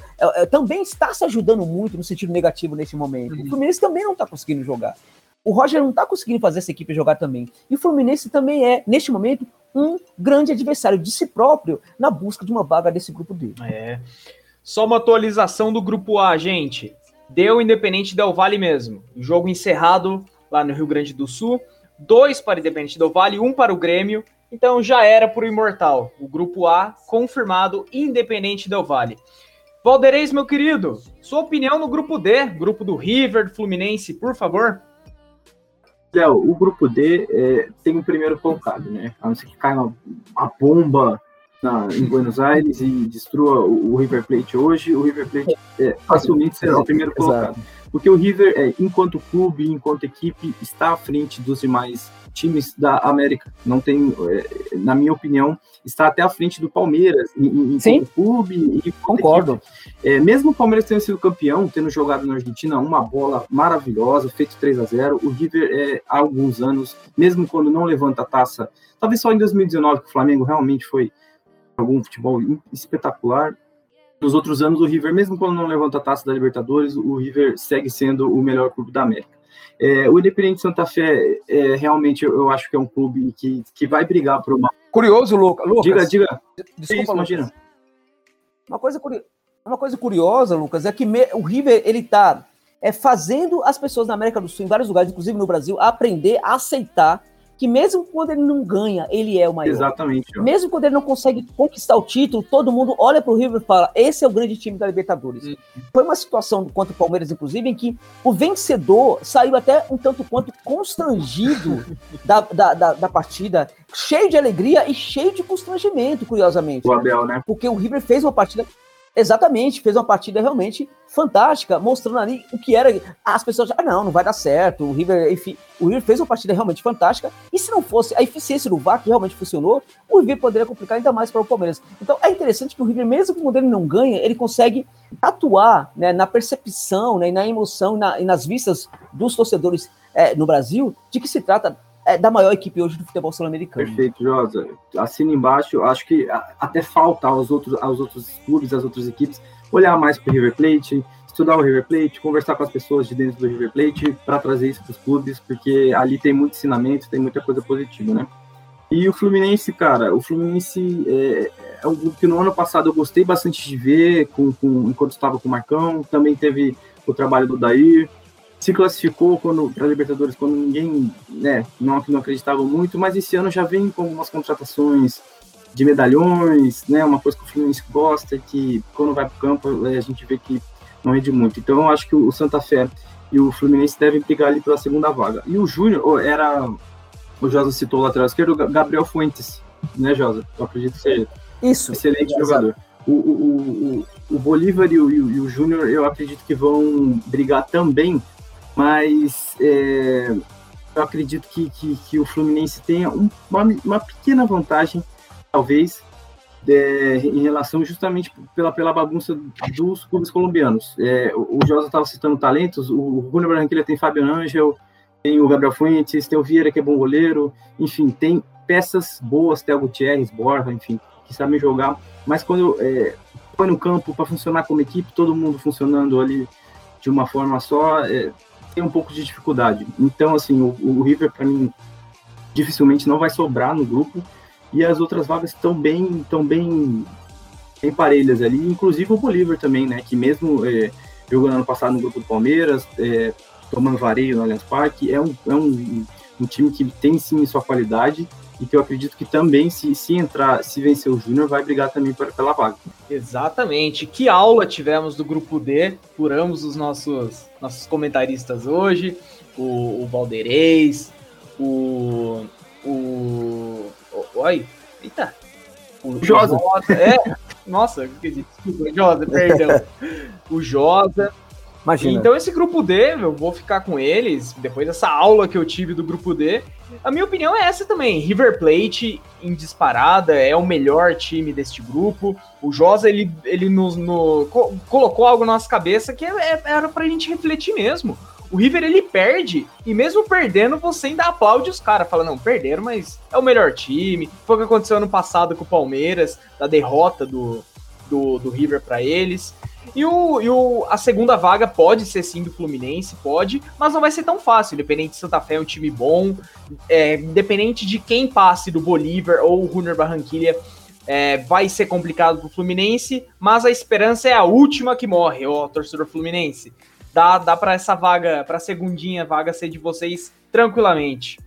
também está se ajudando muito no sentido negativo nesse momento. Uhum. O Fluminense também não está conseguindo jogar. O Roger não está conseguindo fazer essa equipe jogar também. E o Fluminense também é, neste momento, um grande adversário de si próprio na busca de uma vaga desse grupo dele. É. Só uma atualização do grupo A, gente. Deu Independente Del Vale mesmo. Jogo encerrado lá no Rio Grande do Sul. Dois para Independente Del Vale, um para o Grêmio. Então já era para o Imortal. O grupo A confirmado, Independente Del Vale. Valdeirês, meu querido, sua opinião no grupo D, grupo do River, Fluminense, por favor. Léo, o grupo D é, tem o primeiro colocado, né? A não ser que caia uma, uma bomba na, em Buenos Aires e destrua o, o, River Plate hoje, o River Plate é, facilmente será o primeiro colocado. Porque o River, é, enquanto clube, enquanto equipe, está à frente dos demais times da América. Não tem, é, na minha opinião, está até à frente do Palmeiras em, em Sim. clube e concordo. É, mesmo o Palmeiras tendo sido campeão, tendo jogado na Argentina uma bola maravilhosa, feito 3 a 0 o River é, há alguns anos, mesmo quando não levanta a taça, talvez só em 2019 que o Flamengo realmente foi algum futebol espetacular. Nos outros anos, o River, mesmo quando não levanta a taça da Libertadores, o River segue sendo o melhor clube da América. É, o Independente Santa Fé, é, realmente, eu, eu, acho que é um clube que, que vai brigar por uma. Curioso, Lucas. Lucas diga, diga. Desculpa, isso, imagina. Uma coisa, uma coisa curiosa, Lucas, é que me... o River ele está é, fazendo as pessoas na América do Sul, em vários lugares, inclusive no Brasil, aprender a aceitar que mesmo quando ele não ganha, ele é o maior. Exatamente. Ó. Mesmo quando ele não consegue conquistar o título, todo mundo olha para o River e fala: esse é o grande time da Libertadores. Uhum. Foi uma situação contra o Palmeiras, inclusive, em que o vencedor saiu até um tanto quanto constrangido da, da, da, da, partida, cheio de alegria e cheio de constrangimento, curiosamente. O Abel, né? Porque o River fez uma partida Exatamente, fez uma partida realmente fantástica, mostrando ali o que era. As pessoas, ah, não, não vai dar certo. O River, enfim, o River fez uma partida realmente fantástica. E se não fosse a eficiência do VAR, que realmente funcionou, o River poderia complicar ainda mais para o Palmeiras. Então é interessante que o River, mesmo quando ele não ganha, ele consegue atuar né, na percepção, né, na emoção na, e nas vistas dos torcedores é, no Brasil de que se trata é da maior equipe hoje do futebol sul-americano. Perfeito, Josa. Assina embaixo. Acho que até falta aos outros, aos outros clubes, às outras equipes, olhar mais para o River Plate, estudar o River Plate, conversar com as pessoas de dentro do River Plate para trazer isso para os clubes, porque ali tem muito ensinamento, tem muita coisa positiva, né? E o Fluminense, cara, o Fluminense é, é um grupo que no ano passado eu gostei bastante de ver, com, com enquanto estava com o Marcão, também teve o trabalho do Dair, se classificou para a Libertadores quando ninguém né, não, não acreditava muito, mas esse ano já vem com algumas contratações de medalhões, né, uma coisa que o Fluminense gosta, que quando vai para o campo é, a gente vê que não rende muito. Então eu acho que o Santa Fé e o Fluminense devem brigar ali pela segunda vaga. E o Júnior, era, o Josa citou o lateral esquerdo, Gabriel Fuentes, né, Josa? Eu acredito que seja. Isso. Excelente jogador. O, o, o, o Bolívar e o, e o Júnior, eu acredito que vão brigar também mas é, eu acredito que, que, que, o Fluminense tenha um, uma, uma pequena vantagem, talvez, é, em relação justamente pela, pela bagunça dos clubes colombianos. É, o Josa estava citando talentos, o Júnior Barranquilla tem Fábio Angel, tem o Gabriel Fuentes, tem o Vieira, que é bom goleiro, enfim, tem peças boas, Theo Gutierrez, Borja, enfim, que sabem jogar, mas quando é, põe no campo para funcionar como equipe, todo mundo funcionando ali de uma forma só, é, tem um pouco de dificuldade. Então, assim, o, o River, para mim, dificilmente não vai sobrar no grupo. E as outras vagas estão bem, tão bem, bem parelhas ali. Inclusive o Bolívar também, né? Que mesmo é, jogando ano passado no grupo do Palmeiras, é, tomando vareio no Allianz Parque, é um, é um, um time que tem sim sua qualidade e que eu acredito que também, se, se entrar, se vencer o Júnior, vai brigar também por, pela vaga. Exatamente. Que aula tivemos do grupo D por ambos os nossos, nossos comentaristas hoje, o, o Valdeirês, o. O. o oi, eita! O Josa. Josa é, nossa, desculpa, Josa, perdão. o Josa. Imagina. Então esse grupo D, eu vou ficar com eles, depois dessa aula que eu tive do grupo D. A minha opinião é essa também. River Plate, em disparada, é o melhor time deste grupo. O Josa, ele, ele nos, no, colocou algo na nossa cabeça que é, é, era pra gente refletir mesmo. O River, ele perde, e mesmo perdendo, você ainda aplaude os caras. Fala, não, perderam, mas é o melhor time. Foi o que aconteceu ano passado com o Palmeiras, da derrota do, do, do River para eles. E, o, e o, a segunda vaga pode ser sim do Fluminense, pode, mas não vai ser tão fácil. Independente de Santa Fé é um time bom, é, independente de quem passe do Bolívar ou o Runner Barranquilha, é, vai ser complicado pro Fluminense, mas a esperança é a última que morre, ó, torcedor Fluminense. Dá, dá para essa vaga, para a segundinha vaga ser de vocês tranquilamente.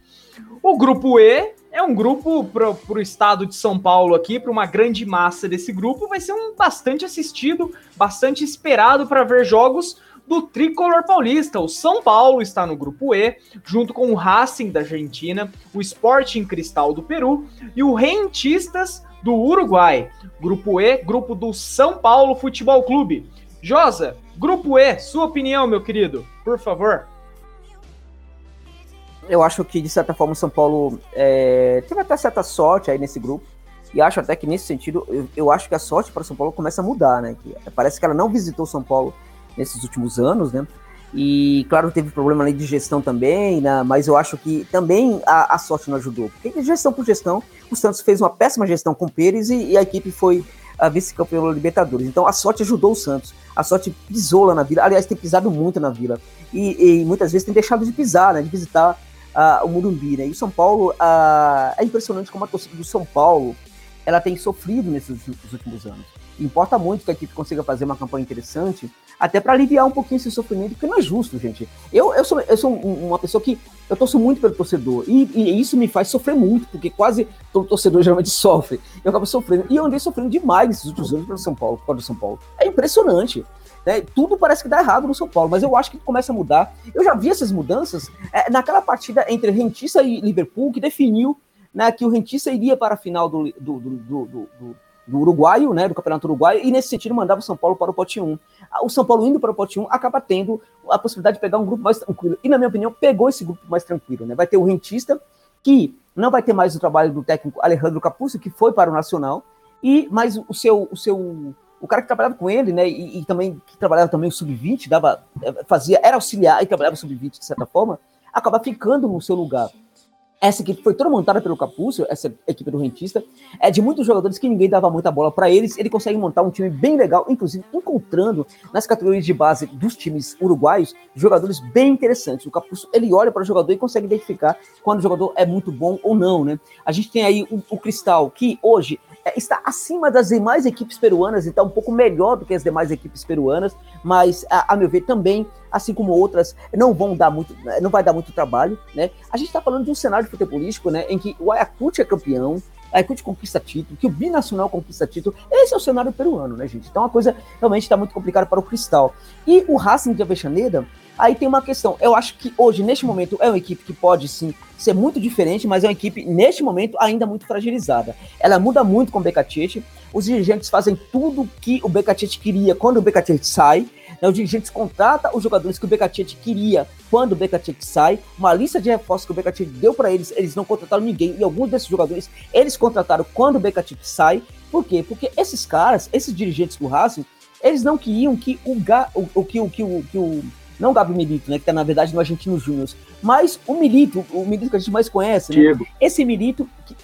O grupo E é um grupo para o estado de São Paulo aqui, para uma grande massa desse grupo, vai ser um bastante assistido, bastante esperado para ver jogos do tricolor paulista. O São Paulo está no grupo E, junto com o Racing da Argentina, o Sporting Cristal do Peru e o Rentistas do Uruguai. Grupo E, grupo do São Paulo Futebol Clube. Josa, grupo E, sua opinião, meu querido, por favor. Eu acho que, de certa forma, o São Paulo é, teve até certa sorte aí nesse grupo. E acho até que, nesse sentido, eu, eu acho que a sorte para o São Paulo começa a mudar, né? Que parece que ela não visitou São Paulo nesses últimos anos, né? E, claro, teve problema ali de gestão também, né? mas eu acho que também a, a sorte não ajudou. Porque gestão por gestão, o Santos fez uma péssima gestão com o Pérez e, e a equipe foi a vice-campeão da Libertadores. Então a sorte ajudou o Santos. A sorte pisou lá na Vila. Aliás, tem pisado muito na Vila. E, e muitas vezes tem deixado de pisar, né? De visitar uh, o Murumbi, né? E o São Paulo, uh, é impressionante como a torcida do São Paulo ela tem sofrido nesses últimos anos. Importa muito que a equipe consiga fazer uma campanha interessante, até para aliviar um pouquinho esse sofrimento, porque não é justo, gente. Eu, eu, sou, eu sou uma pessoa que eu torço muito pelo torcedor, e, e isso me faz sofrer muito, porque quase todo torcedor geralmente sofre. Eu acabo sofrendo, e eu andei sofrendo demais nesses últimos anos pelo São Paulo, por causa do São Paulo. É impressionante. Né? Tudo parece que dá errado no São Paulo, mas eu acho que começa a mudar. Eu já vi essas mudanças é, naquela partida entre Rentista e Liverpool, que definiu né, que o Rentista iria para a final do, do, do, do, do uruguaio, né, do Campeonato Uruguaio, e nesse sentido mandava o São Paulo para o pote 1. O São Paulo indo para o pote 1 acaba tendo a possibilidade de pegar um grupo mais tranquilo. E, na minha opinião, pegou esse grupo mais tranquilo. Né? Vai ter o Rentista, que não vai ter mais o trabalho do técnico Alejandro Capuzzo, que foi para o Nacional, e mais o seu, o seu o cara que trabalhava com ele, né, e, e também que trabalhava também o sub-20, dava, fazia, era auxiliar e trabalhava o sub-20 de certa forma, acaba ficando no seu lugar. Essa equipe foi toda montada pelo Capúcio, essa equipe do Rentista, é de muitos jogadores que ninguém dava muita bola para eles. Ele consegue montar um time bem legal, inclusive encontrando nas categorias de base dos times uruguaios jogadores bem interessantes. O Capúcio ele olha para o jogador e consegue identificar quando o jogador é muito bom ou não, né? A gente tem aí o, o Cristal, que hoje está acima das demais equipes peruanas está um pouco melhor do que as demais equipes peruanas, mas a, a, meu ver também, assim como outras, não vão dar muito, não vai dar muito trabalho, né? A gente está falando de um cenário futebolístico, né, em que o Ayacucho é campeão, a Ayacucho conquista título, que o Binacional conquista título. Esse é o cenário peruano, né, gente? Então a coisa realmente está muito complicada para o Cristal. E o Racing de Avexaneda Aí tem uma questão. Eu acho que hoje, neste momento, é uma equipe que pode sim ser muito diferente, mas é uma equipe, neste momento, ainda muito fragilizada. Ela muda muito com o Becatete. Os dirigentes fazem tudo que o Becatete queria quando o Becatete sai. Né? Os dirigentes contratam os jogadores que o Becatete queria quando o Becatete sai. Uma lista de reforços que o Becatete deu para eles, eles não contrataram ninguém. E alguns desses jogadores eles contrataram quando o Becatete sai. Por quê? Porque esses caras, esses dirigentes do Racing, eles não queriam que o, o, o, que, o, que o, que o não o Gabi Milito, né? Que tá, na verdade, no Argentino Júnior. Mas o Milito, o Milito que a gente mais conhece, né? Esse Milito. Que...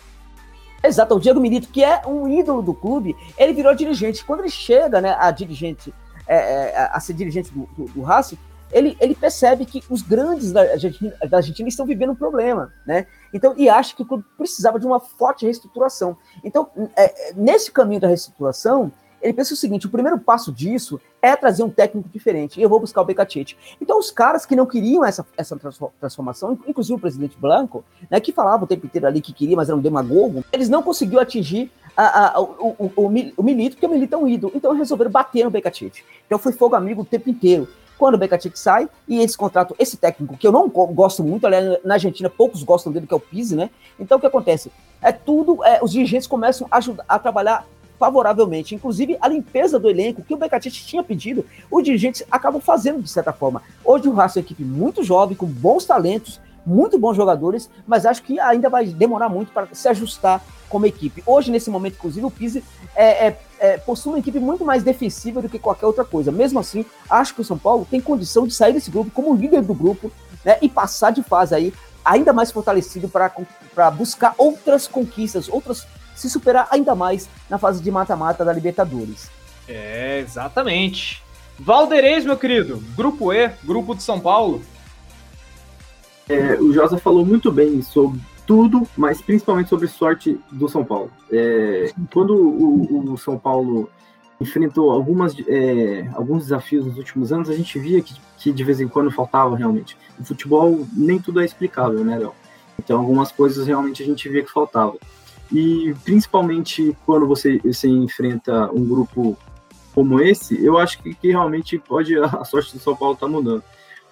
Exato, o Diego Milito, que é um ídolo do clube, ele virou dirigente. Quando ele chega, né, a dirigente, é, é, a ser dirigente do, do, do Racing, ele, ele percebe que os grandes da Argentina, da Argentina estão vivendo um problema, né? Então, e acha que o clube precisava de uma forte reestruturação. Então, é, nesse caminho da reestruturação, ele pensa o seguinte: o primeiro passo disso é trazer um técnico diferente. E eu vou buscar o Becatete. Então, os caras que não queriam essa, essa transformação, inclusive o presidente Blanco, né, que falava o tempo inteiro ali que queria, mas era um demagogo, eles não conseguiram atingir a, a, o, o, o, o, Milito, porque o Milito é um ídolo. Então, resolveram bater no Becatete. Então, foi fogo amigo o tempo inteiro. Quando o Becatete sai e eles contratam esse técnico, que eu não gosto muito, aliás, na Argentina poucos gostam dele, que é o Pise, né? Então, o que acontece? É tudo, é, os dirigentes começam a, ajudar, a trabalhar favoravelmente. Inclusive, a limpeza do elenco que o Becatete tinha pedido, os dirigentes acabam fazendo de certa forma. Hoje o Racing é uma equipe muito jovem, com bons talentos, muito bons jogadores, mas acho que ainda vai demorar muito para se ajustar como equipe. Hoje, nesse momento, inclusive, o Pise é, é, é, possui uma equipe muito mais defensiva do que qualquer outra coisa. Mesmo assim, acho que o São Paulo tem condição de sair desse grupo como líder do grupo né, e passar de fase aí ainda mais fortalecido para buscar outras conquistas, outras se superar ainda mais na fase de mata-mata da Libertadores. É, exatamente. Valderez, meu querido, grupo E, grupo de São Paulo. É, o Josa falou muito bem sobre tudo, mas principalmente sobre sorte do São Paulo. É, quando o, o, São Paulo enfrentou algumas, é, alguns desafios nos últimos anos, a gente via que, que de vez em quando faltava realmente. O futebol nem tudo é explicável, né, Léo? Então algumas coisas realmente a gente via que faltava. E principalmente quando você, você enfrenta um grupo como esse, eu acho que, que realmente pode a sorte do São Paulo tá mudando.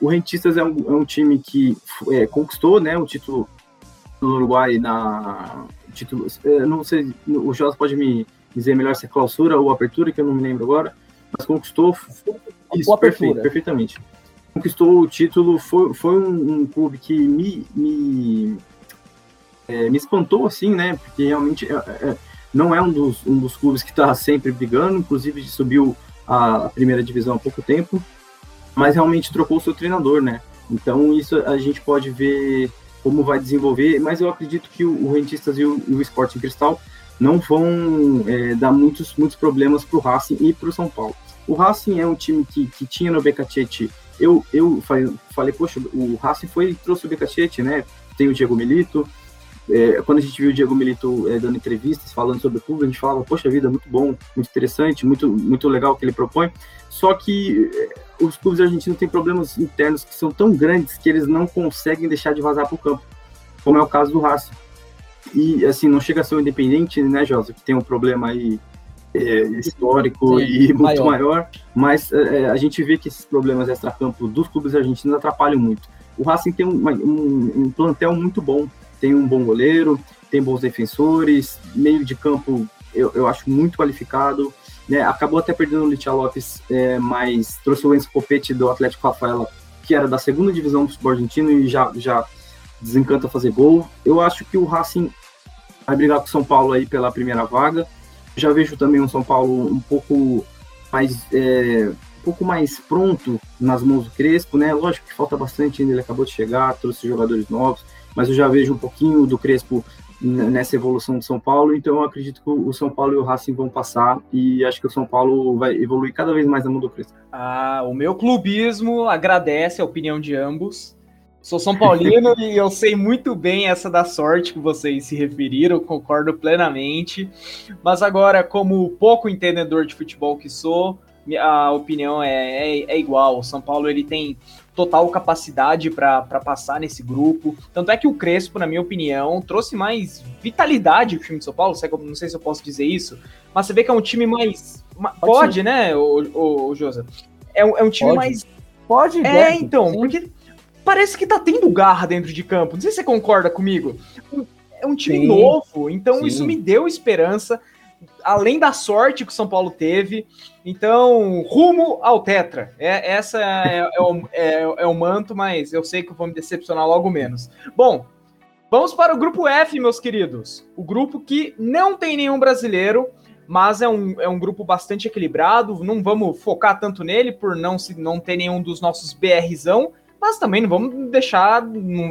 O Rentistas é um, é um time que é, conquistou né, o título no Uruguai na título, é, não sei, o José pode me dizer melhor se é clausura ou apertura, que eu não me lembro agora, mas conquistou isso, perfeito, perfeitamente. Conquistou o título, foi, foi um, um clube que me, me, é, me espantou, assim, né, porque realmente é, é, não é um dos, um dos clubes que está sempre brigando, inclusive subiu a, a primeira divisão há pouco tempo, mas realmente trocou o seu treinador, né? Então isso a gente pode ver como vai desenvolver, mas eu acredito que o, o Rentistas e o, o Sporting Cristal não vão é, dar muitos, muitos problemas para o Racing e para o São Paulo. O Racing é um time que, que tinha no Becachete, eu, eu falei, falei, poxa, o Racing foi trouxe o Becachete, né? Tem o Diego Milito, é, quando a gente viu o Diego Milito é, dando entrevistas, falando sobre o clube, a gente falava, poxa vida, muito bom, muito interessante, muito, muito legal o que ele propõe. Só que é, os clubes argentinos têm problemas internos que são tão grandes que eles não conseguem deixar de vazar para o campo, como é o caso do Racing. E, assim, não chega a ser um independente, né, Josa, que tem um problema aí é, histórico Sim, e muito maior, maior mas é, a gente vê que esses problemas extra-campo dos clubes argentinos atrapalham muito. O Racing tem um, um, um plantel muito bom, tem um bom goleiro, tem bons defensores, meio de campo eu, eu acho muito qualificado. Né? Acabou até perdendo o Litia Lopes, é, mas trouxe o Enzo Copete do Atlético Rafaela, que era da segunda divisão do futebol argentino e já, já desencanta fazer gol. Eu acho que o Racing vai brigar com o São Paulo aí pela primeira vaga. Já vejo também um São Paulo um pouco mais é, um pouco mais pronto nas mãos do Crespo, né? Lógico que falta bastante ainda, ele acabou de chegar, trouxe jogadores novos mas eu já vejo um pouquinho do Crespo nessa evolução do São Paulo, então eu acredito que o São Paulo e o Racing vão passar e acho que o São Paulo vai evoluir cada vez mais na mão do Crespo. Ah, o meu clubismo agradece a opinião de ambos. Sou São Paulino e eu sei muito bem essa da sorte que vocês se referiram, concordo plenamente. Mas agora, como pouco entendedor de futebol que sou, a opinião é, é, é igual. O São Paulo ele tem total capacidade para passar nesse grupo. Tanto é que o Crespo, na minha opinião, trouxe mais vitalidade ao time de São Paulo. Não sei se eu posso dizer isso, mas você vê que é um time mais. Pode, pode né, o, o, o Josa? É, é um time pode. mais. Pode, É, deve, então, sim. porque parece que tá tendo garra dentro de campo. Não sei se você concorda comigo. É um time sim. novo, então sim. isso me deu esperança além da sorte que o São Paulo teve. Então, rumo ao Tetra. É, essa é, é, o, é, é, o manto, mas eu sei que eu vou me decepcionar logo menos. Bom, vamos para o grupo F, meus queridos. O grupo que não tem nenhum brasileiro, mas é um, é um grupo bastante equilibrado. Não vamos focar tanto nele por não, se, não ter nenhum dos nossos BRzão, mas também não vamos deixar,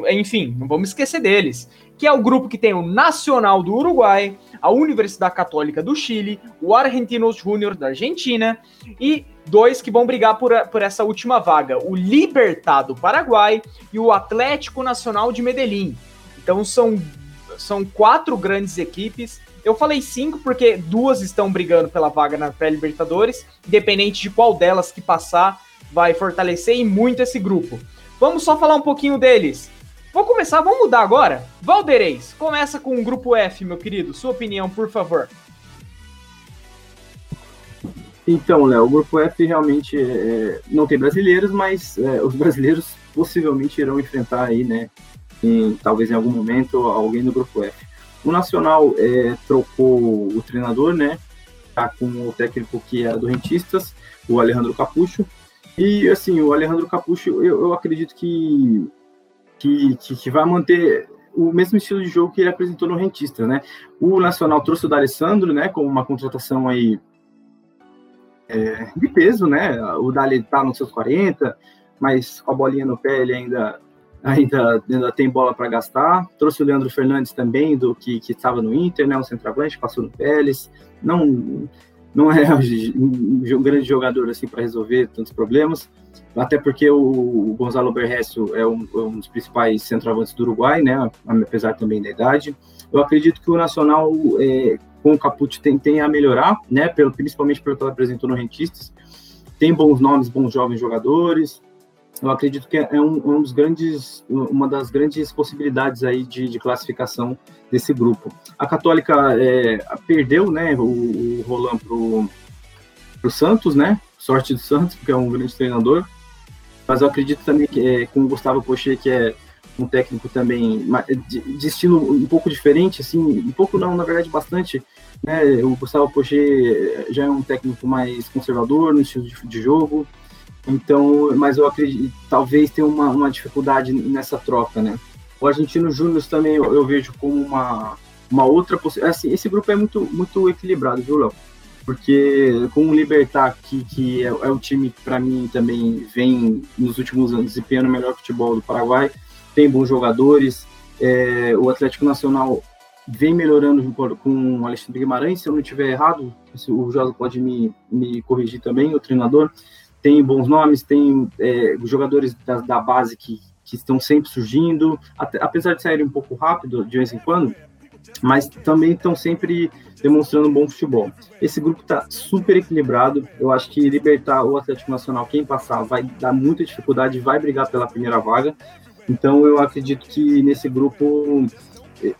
enfim, não vamos esquecer deles. Que é o grupo que tem o Nacional do Uruguai, a Universidade Católica do Chile, o Argentinos Júnior da Argentina e dois que vão brigar por, por essa última vaga, o Libertad do Paraguai e o Atlético Nacional de Medellín. Então são, são quatro grandes equipes. Eu falei cinco porque duas estão brigando pela vaga na pré-Libertadores, independente de qual delas que passar, vai fortalecer e muito esse grupo. Vamos só falar um pouquinho deles. Vou começar, vamos mudar agora. Valdereis, começa com o grupo F, meu querido. Sua opinião, por favor. Então, Léo, o grupo F realmente é, é não tem brasileiros, mas é, os brasileiros possivelmente irão enfrentar aí, né, em, talvez em algum momento, alguém do grupo F. O Nacional é, trocou o treinador, né, tá com o técnico que era do Rentistas, o Alejandro Capucho, e assim, o Alejandro Capucho, eu, eu acredito que que, que, que, vai manter o mesmo estilo de jogo que ele apresentou no Rentista, né? O Nacional trouxe o D'Alessandro, né, como uma contratação aí é, de peso, né? O Dali tá nos seus 40, mas com a bolinha no pé ele ainda ainda, ainda tem bola para gastar. Trouxe o Leandro Fernandes também, do que estava no Inter, né? Um centroavante, passou no Pérez. Não não é um grande jogador assim para resolver tantos problemas, até porque o Gonzalo Berresso é um, é um, dos principais centroavantes do Uruguai, né, apesar também da idade. Eu acredito que o Nacional, é, com o Capucci, tem, tem, a melhorar, né, pelo, principalmente pelo que ela apresentou no Rentistas. Tem bons nomes, bons jovens jogadores, eu acredito que é um, um, dos grandes, uma das grandes possibilidades aí de, de classificação desse grupo. A Católica é, perdeu, né, o, o Roland pro, o Santos, né? Sorte do Santos, porque é um grande treinador. Mas eu acredito também que é, com o Gustavo Pochet, que é um técnico também de, de, estilo um pouco diferente, assim, um pouco não, na verdade, bastante. Né? O Gustavo Pochet já é um técnico mais conservador no estilo de, de jogo. Então, mas eu acredito, talvez tenha uma, uma dificuldade nessa troca, né? O Argentino Júnior também eu, eu, vejo como uma, uma outra possibilidade. Assim, esse grupo é muito, muito equilibrado, viu, Léo? Porque com o Libertar, que, que é, é o time que para mim também vem nos últimos anos desempenhando o melhor futebol do Paraguai, tem bons jogadores. É, o Atlético Nacional vem melhorando com o Alexandre Guimarães, se eu não estiver errado, o Josa pode me, me corrigir também, o treinador. Tem bons nomes, tem é, jogadores da, da base que, que estão sempre surgindo, até, apesar de saírem um pouco rápido de vez em quando, mas também estão sempre demonstrando um bom futebol. Esse grupo está super equilibrado. Eu acho que libertar o Atlético Nacional, quem passar, vai dar muita dificuldade, vai brigar pela primeira vaga. Então eu acredito que nesse grupo,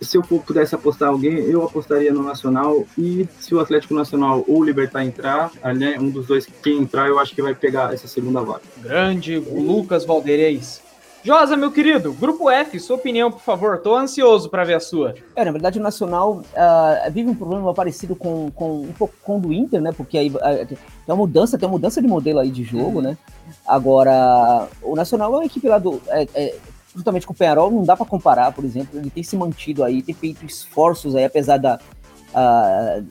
se eu pudesse apostar alguém, eu apostaria no Nacional. E se o Atlético Nacional ou o Libertar entrar, né, um dos dois, quem entrar, eu acho que vai pegar essa segunda vaga. Grande, o Lucas Valdeirês. Josa, meu querido, Grupo F, sua opinião, por favor. Tô ansioso para ver a sua. É, na verdade, o Nacional uh, vive um problema parecido com, com um pouco com o do Inter, né? Porque aí uh, tem uma mudança, tem uma mudança de modelo aí de jogo, né? Agora, o Nacional é uma equipe lá do. É, é, justamente com o Penarol, não dá para comparar, por exemplo. Ele tem se mantido aí, tem feito esforços aí, apesar da. Uh,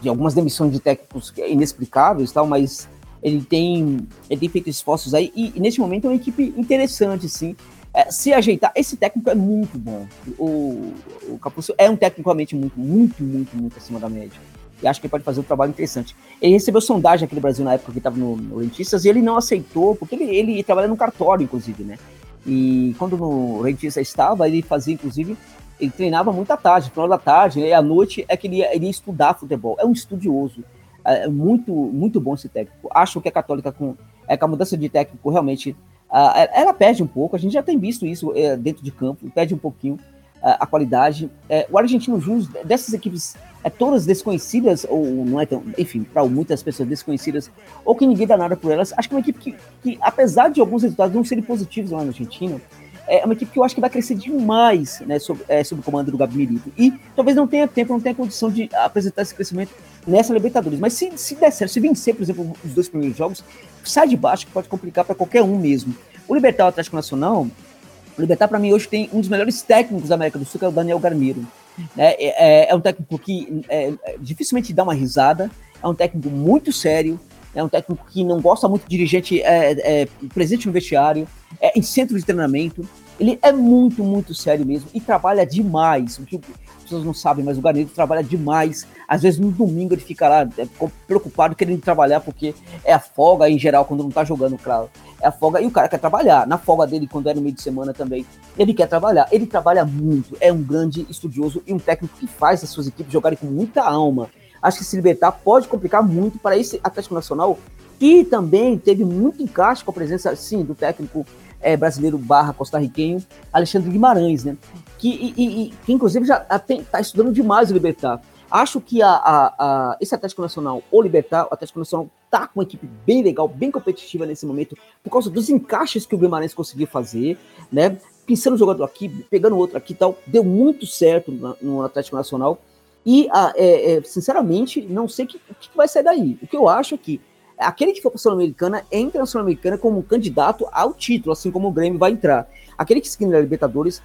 de algumas demissões de técnicos inexplicáveis tal, mas ele tem, ele tem feito esforços aí, e, e nesse momento é uma equipe interessante, sim. É, se ajeitar, esse técnico é muito bom. O, o Capuzzo é um tecnicamente muito, muito, muito, muito acima da média. E acho que ele pode fazer um trabalho interessante. Ele recebeu sondagem aqui no Brasil na época que estava no, no e ele não aceitou, porque ele, ele trabalha no cartório, inclusive, né? E quando no Rentistas estava, ele fazia, inclusive, ele treinava muito à tarde, final da tarde, né? e à noite é que ele ia, ele ia estudar futebol. É um estudioso. É, é muito, muito bom esse técnico. Acho que a Católica, com, é, com a mudança de técnico, realmente, uh, ela perde um pouco. A gente já tem visto isso uh, dentro de campo, perde um pouquinho uh, a qualidade. É, o Argentino Júnior, dessas equipes é, todas desconhecidas, ou não é tão, enfim, para muitas pessoas desconhecidas, ou que ninguém dá nada por elas, acho que é uma equipe que, que apesar de alguns resultados não serem positivos lá na Argentina, é uma equipe que eu acho que vai crescer demais né, sob, é, sob o comando do Gabi. E talvez não tenha tempo, não tenha condição de apresentar esse crescimento nessa Libertadores. Mas se, se der certo, se vencer, por exemplo, os dois primeiros jogos, sai de baixo que pode complicar para qualquer um mesmo. O Libertar Atlético Nacional, o Libertar para mim hoje tem um dos melhores técnicos da América do Sul, que é o Daniel Garmiro. É, é, é um técnico que é, é, dificilmente dá uma risada, é um técnico muito sério, é um técnico que não gosta muito de dirigente é, é, presente no vestiário, é, em centro de treinamento. Ele é muito, muito sério mesmo e trabalha demais. O que as pessoas não sabem, mas o Garneiro trabalha demais. Às vezes no domingo ele fica lá é, preocupado querendo trabalhar porque é a folga em geral quando não tá jogando, claro. É a folga e o cara quer trabalhar. Na folga dele, quando é no meio de semana também, ele quer trabalhar. Ele trabalha muito, é um grande estudioso e um técnico que faz as suas equipes jogarem com muita alma. Acho que se libertar pode complicar muito para esse Atlético Nacional, que também teve muito encaixe com a presença, sim, do técnico é, brasileiro barra costarriquenho, Alexandre Guimarães, né? Que, e, e, que inclusive já está estudando demais o Libertar. Acho que a, a, a, esse Atlético Nacional, o Libertar, o Atlético Nacional tá com uma equipe bem legal, bem competitiva nesse momento, por causa dos encaixes que o Guimarães conseguiu fazer, né? Pensando no jogador aqui, pegando outro aqui e tal, deu muito certo no, Atlético Nacional. E, é, é, sinceramente, não sei o que, que, vai sair daí. O que eu acho é que aquele que for para a Sul-Americana entra na Sul-Americana como um candidato ao título, assim como o Grêmio vai entrar. Aquele que se na Libertadores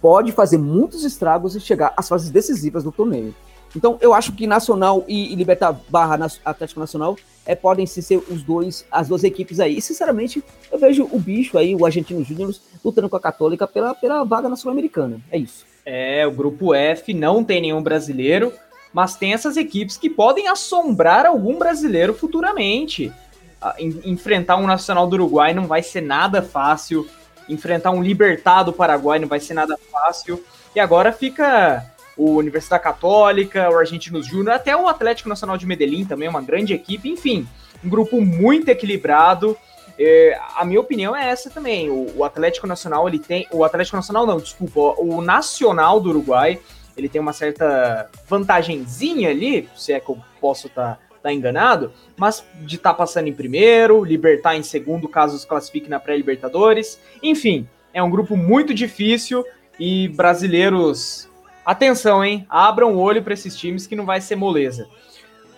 pode fazer muitos estragos e chegar às fases decisivas do torneio. Então, eu acho que Nacional e, e Libertar barra Atlético Nacional é, podem ser os dois, as duas equipes aí. E, sinceramente, eu vejo o bicho aí, o Argentino Júnior, lutando com a Católica pela, pela vaga na Sul-Americana. É isso. É, o grupo F não tem nenhum brasileiro mas tem essas equipes que podem assombrar algum brasileiro futuramente. Ah, enfrentar um Nacional do Uruguai não vai ser nada fácil, enfrentar um Libertar do Paraguai não vai ser nada fácil. E agora fica o Universidade Católica, o Argentinos Júnior, até o Atlético Nacional de Medellín também, uma grande equipe. Enfim, um grupo muito equilibrado. É, a minha opinião é essa também. O, o, Atlético Nacional, ele tem. O Atlético Nacional, não, desculpa, o Nacional do Uruguai ele tem uma certa vantagenzinha ali, se é que eu posso estar tá, tá enganado, mas de estar tá passando em primeiro, Libertar em segundo, caso se classifique na pré-Libertadores. Enfim, é um grupo muito difícil e brasileiros, atenção, hein? Abram o olho para esses times que não vai ser moleza.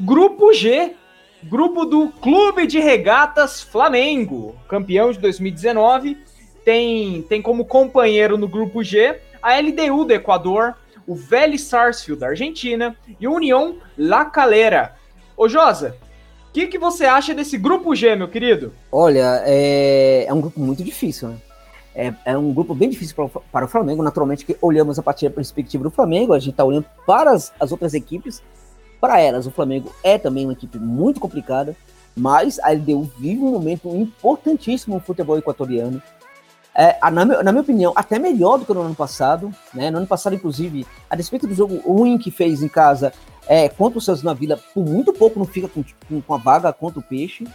Grupo G, grupo do Clube de Regatas Flamengo, campeão de 2019, tem, tem como companheiro no grupo G a LDU do Equador, o Vélez Sarsfield da Argentina e o União La Calera. Ô Josa, o que, que você acha desse grupo G, meu querido? Olha, é, é um grupo muito difícil, né? É, é um grupo bem difícil para, para o Flamengo. Naturalmente, que olhamos a partir da perspectiva do Flamengo, a gente está olhando para as, as outras equipes. Para elas, o Flamengo é também uma equipe muito complicada, mas a LDU vive um momento importantíssimo no futebol equatoriano é, na, na, minha opinião, até melhor do que no ano passado. Né? No ano passado, inclusive, a despeito do jogo ruim que fez em casa é, contra o Santos na Vila, por muito pouco não fica com, com, a vaga contra o Peixe.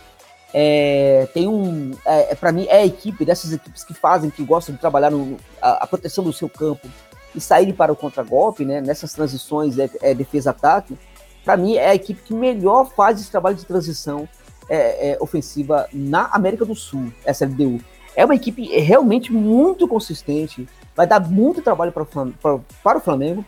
É, tem um. É, é para mim, é a equipe dessas equipes que fazem, que gostam de trabalhar no, a, a proteção do seu campo e saírem para o contragolpe, né? Nessas transições, é, é defesa-ataque. Para mim, é a equipe que melhor faz esse trabalho de transição é, é, ofensiva na América do Sul, essa LDU. É uma equipe realmente muito consistente, vai dar muito trabalho para, para, para o Flamengo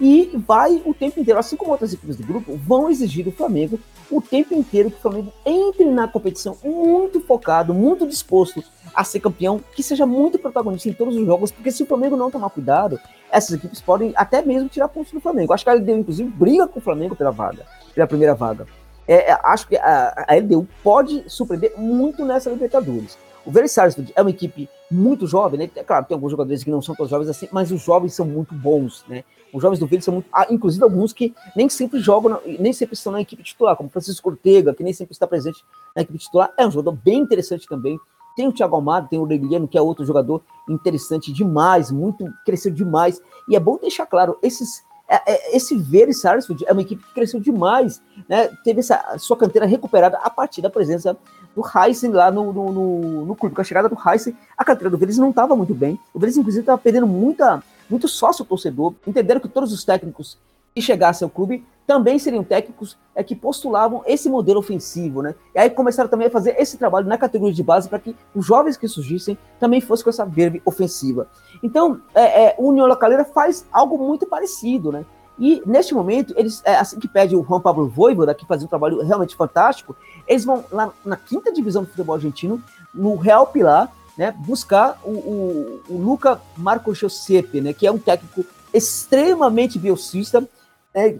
e vai o tempo inteiro, assim como outras equipes do grupo, vão exigir do Flamengo o tempo inteiro que o Flamengo entre na competição muito focado, muito disposto a ser campeão, que seja muito protagonista em todos os jogos, porque se o Flamengo não tomar cuidado, essas equipes podem até mesmo tirar pontos do Flamengo. Acho que a LDU, inclusive, briga com o Flamengo pela vaga, pela primeira vaga. É, é acho que a, a LDU pode surpreender muito nessa Libertadores. O Very Sarsfield é uma equipe muito jovem, né? É claro, tem alguns jogadores que não são tão jovens assim, mas os jovens são muito bons, né? Os jovens do Verde são muito. Ah, inclusive alguns que nem sempre jogam, nem sempre estão na equipe titular, como Francisco Ortega, que nem sempre está presente na equipe titular. É um jogador bem interessante também. Tem o Thiago Almada, tem o Aureliano, que é outro jogador interessante demais, muito cresceu demais. E é bom deixar claro, esses é, é, esse Verde Sarsfield é uma equipe que cresceu demais, né? Teve essa sua canteira recuperada a partir da presença do Heisen lá no, no, no, no, clube. Com a chegada do Heisen, a carteira do Vélez não estava muito bem. O Vélez, inclusive, estava perdendo muita, muito sócio torcedor. Entenderam que todos os técnicos que chegassem ao clube também seriam técnicos é, que postulavam esse modelo ofensivo, né? E aí começaram também a fazer esse trabalho na categoria de base para que os jovens que surgissem também fossem com essa verve ofensiva. Então, é, é, o União Lacaleira faz algo muito parecido, né? E neste momento, eles, é, assim que pede o Juan Pablo Voivoda, que faz um trabalho realmente fantástico, eles vão lá na quinta divisão do futebol argentino, no Real Pilar, né, buscar o, o, o Luca Marco Giuseppe, né, que é um técnico extremamente biocista, né,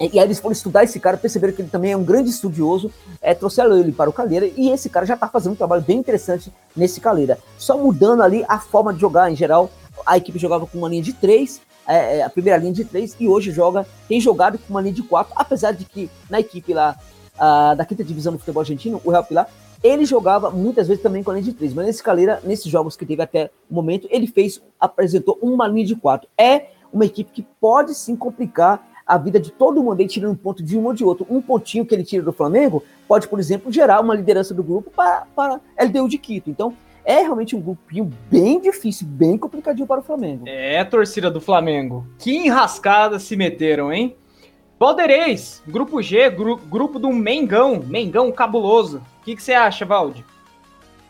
e aí eles foram estudar esse cara, perceberam que ele também é um grande estudioso, é, trouxeram ele para o Calheira, e esse cara já está fazendo um trabalho bem interessante nesse Calheira. Só mudando ali a forma de jogar em geral, a equipe jogava com uma linha de três, é, é, a primeira linha de três, e hoje joga, tem jogado com uma linha de quatro, apesar de que na equipe lá da quinta divisão do futebol argentino, o Real Pilar, ele jogava muitas vezes também com a linha de três, mas nesse Caleira, nesses jogos que teve até o momento, ele fez, apresentou uma linha de quatro. É uma equipe que pode sim complicar a vida de todo mundo aí, tirando um ponto de um ou de outro. Um pontinho que ele tira do Flamengo pode, por exemplo, gerar uma liderança do grupo para, para LDU de Quito. Então, é realmente um grupinho bem difícil, bem complicadinho para o Flamengo. É, torcida do Flamengo. Que enrascada se meteram, hein? Valdeirês, grupo G, gru grupo do Mengão, Mengão cabuloso. O que, que você acha, Valde?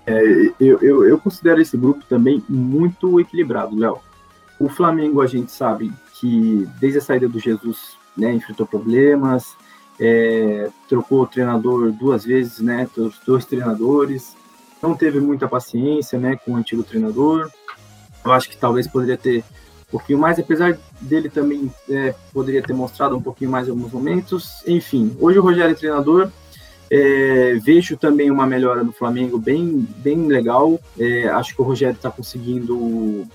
É, eu, eu, eu, considero esse grupo também muito equilibrado, Léo. O Flamengo, a gente sabe que desde a saída do Jesus, né, enfrentou problemas, é, trocou o treinador duas vezes, né, os dois treinadores, não teve muita paciência, né, com o antigo treinador. Eu acho que talvez poderia ter um pouquinho mais, apesar dele também é, poderia ter mostrado um pouquinho mais em alguns momentos. Enfim, hoje o Rogério é treinador. É, vejo também uma melhora no Flamengo bem, bem legal. É, acho que o Rogério está conseguindo,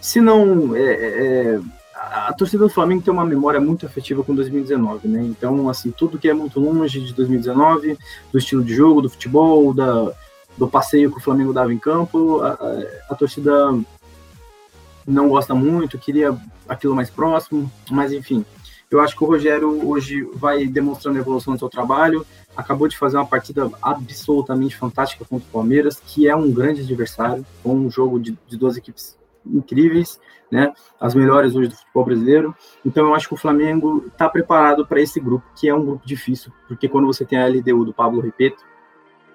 se não é, é, a torcida do Flamengo tem uma memória muito afetiva com 2019, né? Então, assim, tudo que é muito longe de 2019, do estilo de jogo, do futebol, da, do passeio que o Flamengo dava em campo, a, a, a torcida não gosta muito, queria aquilo mais próximo, mas enfim. Eu acho que o Rogério hoje vai demonstrando a evolução do seu trabalho. Acabou de fazer uma partida absolutamente fantástica contra o Palmeiras, que é um grande adversário, com um jogo de, de duas equipes incríveis, né? As melhores hoje do futebol brasileiro. Então eu acho que o Flamengo está preparado para esse grupo, que é um grupo difícil, porque quando você tem a LDU do Pablo Repeto,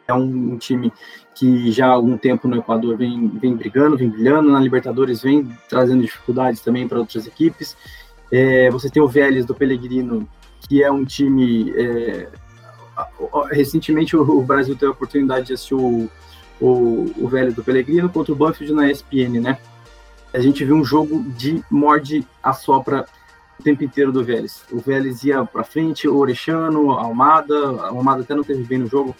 é um, um, time que já há algum tempo no Equador vem, vem brigando, vem brilhando, na Libertadores vem trazendo dificuldades também para outras equipes. É, você tem o Vélez do Pellegrino, que é um time. É, recentemente o, Brasil teve a oportunidade de assistir o, o, o Vélez do Pellegrino contra o Banfield na ESPN, né? A gente viu um jogo de morde a sopra o tempo inteiro do Vélez. O Vélez ia para frente, o Orechano, a Almada, a Almada até não teve bem no jogo,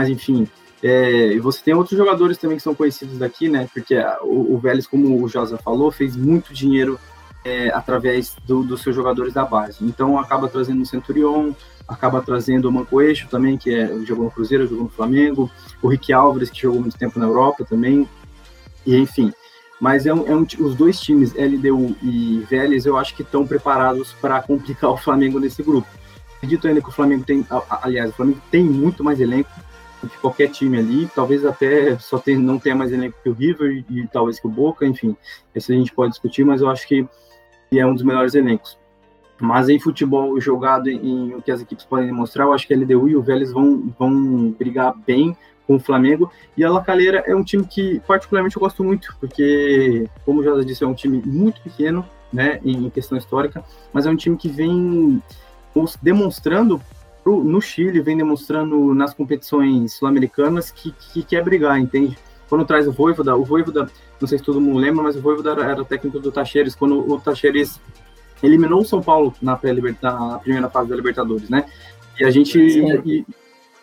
mas enfim. É, e você tem outros jogadores também que são conhecidos daqui, né? Porque o, o Vélez, como o Josa falou, fez muito dinheiro é, através do, dos seus jogadores da base. Então acaba trazendo o Centurion, acaba trazendo o Mancoeixo também, que é, jogou no Cruzeiro, jogou no Flamengo, o Rick Álvares, que jogou muito tempo na Europa também, e enfim. Mas é um, é um, os dois times, LDU e Vélez, eu acho que estão preparados para complicar o Flamengo nesse grupo. Acredito ainda que o Flamengo tem, aliás, o Flamengo tem muito mais elenco que qualquer time ali, talvez até só tem, não tenha mais elenco que o River e, talvez que o Boca, enfim, isso a gente pode discutir, mas eu acho que é um dos melhores elencos. Mas em futebol jogado em, o que as equipes podem demonstrar, eu acho que a LDU e o Vélez vão, vão brigar bem com o Flamengo. E a Lacaleira é um time que, particularmente, eu gosto muito, porque, como já disse, é um time muito pequeno, né, em questão histórica, mas é um time que vem demonstrando pro, no Chile, vem demonstrando nas competições sul-americanas que, que quer brigar, entende? Quando traz o Voivoda, o Voivoda não sei se todo mundo lembra, mas o Voivoda era, era técnico do Tacheres, quando o Tacheres eliminou o São Paulo na, na primeira fase da Libertadores, né? E a gente... E,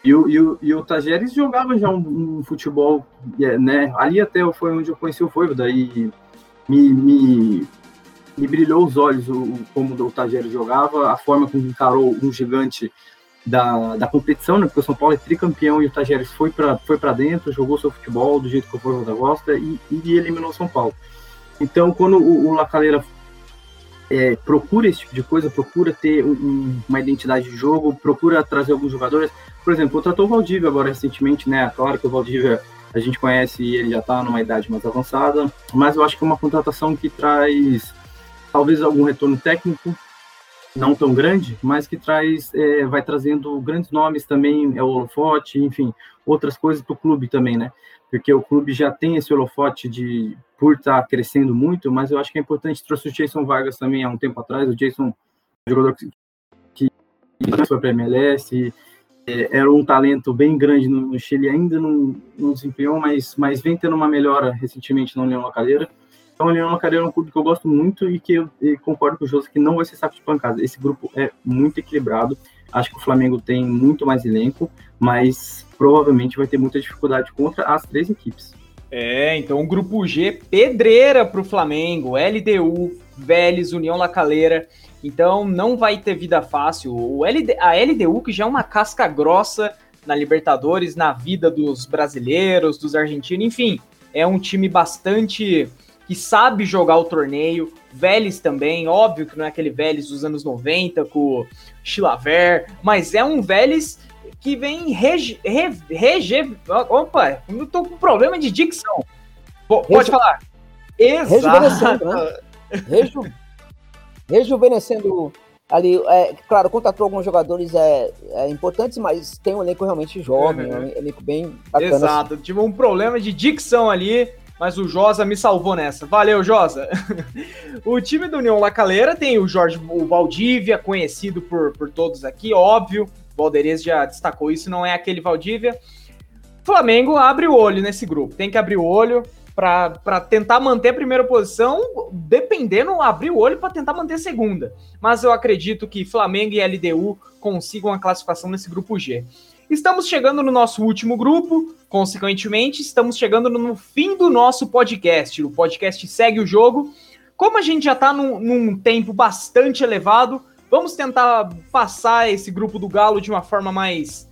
e, o, e, o, e o Tajeres jogava já um, um, futebol, é, né? Ali até foi onde eu conheci o Voivoda e me, me, me brilhou os olhos o, como o Tajeres jogava, a forma como encarou um gigante da, da competição, né? Porque o São Paulo é tricampeão e o Tajeres foi para foi dentro, jogou seu futebol do jeito que o Fortaleza gosta e, e eliminou o São Paulo. Então, quando o, o Lacaleira é, procura esse tipo de coisa, procura ter um, uma identidade de jogo, procura trazer alguns jogadores. Por exemplo, contratou o Valdívia agora recentemente, né? Claro que o Valdívia a gente conhece e ele já está numa idade mais avançada, mas eu acho que é uma contratação que traz talvez algum retorno técnico, não tão grande, mas que traz, é, vai trazendo grandes nomes também, é o holofote, enfim, outras coisas para o clube também, né? Porque o clube já tem esse holofote de por estar tá crescendo muito, mas eu acho que é importante, trouxe o Jason Vargas também há um tempo atrás, o Jason, jogador que, que foi para a MLS, é, era um talento bem grande no, Chile, ainda não, não desempenhou, mas, mas vem tendo uma melhora recentemente no União Lacaleira. Então, o Leão Macareira é um clube que eu gosto muito e que eu e concordo com o José que não vai ser saco de pancada. Esse grupo é muito equilibrado. Acho que o Flamengo tem muito mais elenco, mas provavelmente vai ter muita dificuldade contra as três equipes. É, então o grupo G, pedreira para o Flamengo, LDU, Vélez, União Lacaleira. Então não vai ter vida fácil. O LD, a LDU, que já é uma casca grossa na Libertadores, na vida dos brasileiros, dos argentinos, enfim, é um time bastante que sabe jogar o torneio. Vélez também, óbvio que não é aquele Vélez dos anos 90 com o Chilaver, mas é um Vélez que vem rege, re, rege, opa, eu tô com problema de dicção. pode Reju, falar. Exato. Né? Reju, rejuvenescendo ali, é, claro, contratou alguns jogadores é, é, importantes, mas tem um elenco realmente jovem, uhum. um elenco bem bacana. Exato, assim. tive um problema de dicção ali, mas o Josa me salvou nessa. Valeu, Josa! o time do União Lacaleira tem o Jorge o Valdívia, conhecido por, por todos aqui, óbvio. O Valderez já destacou isso, não é aquele Valdívia. Flamengo abre o olho nesse grupo, tem que abrir o olho para tentar manter a primeira posição, dependendo, abrir o olho para tentar manter a segunda. Mas eu acredito que Flamengo e LDU consigam a classificação nesse grupo G. Estamos chegando no nosso último grupo, consequentemente, estamos chegando no fim do nosso podcast. O podcast segue o jogo. Como a gente já está num, num tempo bastante elevado, vamos tentar passar esse grupo do Galo de uma forma mais,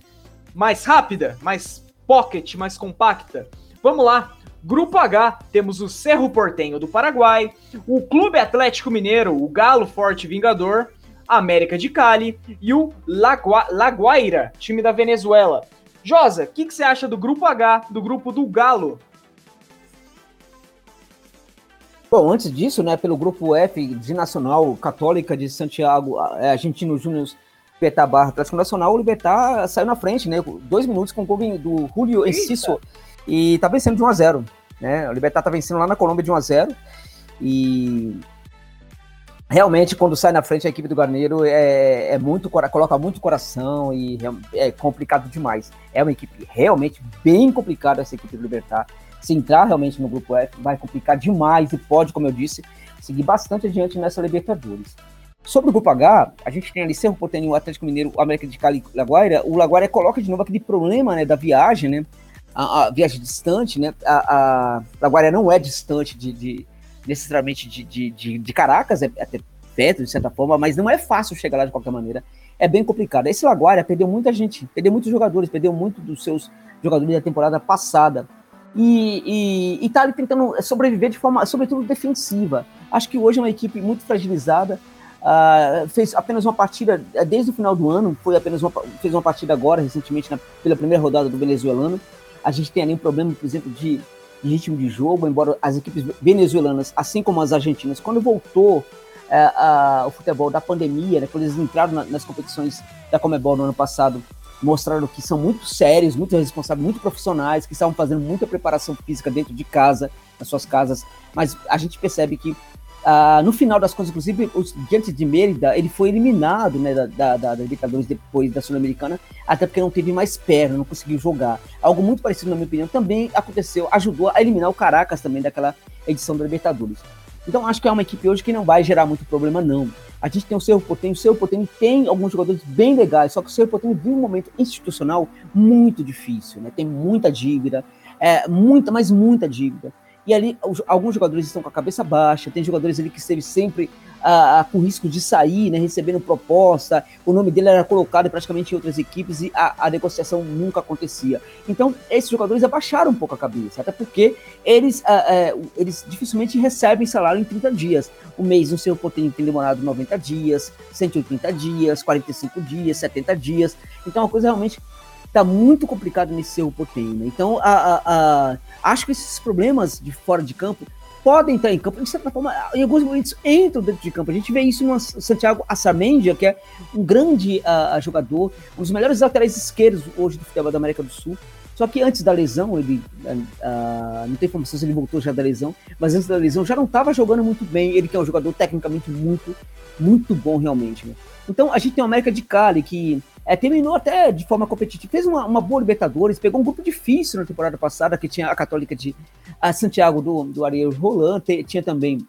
mais rápida, mais pocket, mais compacta. Vamos lá. Grupo H, temos o Cerro Portenho do Paraguai, o Clube Atlético Mineiro, o Galo Forte Vingador, América de Cali e o Lagua Laguaira, time da Venezuela. Josa, o que, que você acha do grupo H, do grupo do Galo? Bom, antes disso, né, pelo grupo F de Nacional Católica de Santiago, é, Argentino Júnior Barra Atlético Nacional, o Libertar saiu na frente, né? Dois minutos com o gol do Julio Enciso e tá vencendo de 1 a 0 né? O Libertar tá vencendo lá na Colômbia de 1 a 0 e realmente quando sai na frente a equipe do Garneiro é, é muito coloca muito coração e é complicado demais. É uma equipe realmente bem complicada essa equipe do Libertar. Se entrar realmente no grupo F vai complicar demais e pode, como eu disse, seguir bastante adiante nessa Libertadores. Sobre o grupo H, a gente tem ali Cerro Porteño, o Atlético Mineiro, o América de Cali Laguaira. O Laguaira coloca de novo aquele problema né, da viagem, né? A, a viagem distante, né? A, a Laguaira não é distante de, de necessariamente de, de, de, de, Caracas, é até perto, de certa forma, mas não é fácil chegar lá de qualquer maneira. É bem complicado. Esse Laguaira perdeu muita gente, perdeu muitos jogadores, perdeu muito dos seus jogadores da temporada passada. E, e, e tá ali tentando sobreviver de forma, sobretudo, defensiva. Acho que hoje é uma equipe muito fragilizada, Uh, fez apenas uma partida é, desde o final do ano, foi apenas uma, fez uma partida agora, recentemente, na, pela primeira rodada do venezuelano. A gente tem ali um problema, por exemplo, de ritmo de jogo, embora as equipes venezuelanas, assim como as argentinas, quando voltou uh, uh, o futebol da pandemia, né, quando eles entraram na, nas competições da Comebol no ano passado, mostraram que são muito sérios, muito responsáveis, muito profissionais, que estavam fazendo muita preparação física dentro de casa, nas suas casas, mas a gente percebe que Uh, no final das contas, inclusive, o diante de Mérida, ele foi eliminado né, da, da, da Libertadores depois da Sul-Americana, até porque não teve mais perna, não conseguiu jogar. Algo muito parecido, na minha opinião, também aconteceu, ajudou a eliminar o Caracas também daquela edição da Libertadores. Então, acho que é uma equipe hoje que não vai gerar muito problema, não. A gente tem o Cerro Portenho, o Cerro Portenho tem alguns jogadores bem legais, só que o Cerro Portenho vive um momento institucional muito difícil, né? Tem muita dívida, é, muita, mas muita dívida. E ali alguns jogadores estão com a cabeça baixa, tem jogadores ali que esteve sempre ah, ah, com risco de sair, né, recebendo proposta, o nome dele era colocado praticamente em outras equipes e a, a, negociação nunca acontecia. Então, esses jogadores abaixaram um pouco a cabeça, até porque eles, ah, ah eles dificilmente recebem salário em 30 dias. O mês no seu potencial tem demorado 90 dias, 180 dias, 45 dias, 70 dias. Então, é uma coisa realmente tá muito complicado nesse Cerro Portenho, né? Então, a, a, a, acho que esses problemas de fora de campo podem estar em campo, de certa forma, em alguns momentos entram dentro de campo. A gente vê isso no Santiago Assamendia, que é um grande uh, jogador, um dos melhores laterais esquerdos hoje do futebol da América do Sul. Só que antes da lesão, ele uh, não tem informação se ele voltou já da lesão, mas antes da lesão já não estava jogando muito bem. Ele que é um jogador tecnicamente muito, muito bom realmente. Né? Então a gente tem o América de Cali que é, terminou até de forma competitiva, fez uma, uma, boa Libertadores, pegou um grupo difícil na temporada passada, que tinha a Católica de a Santiago do, do Ariel Roland, tinha também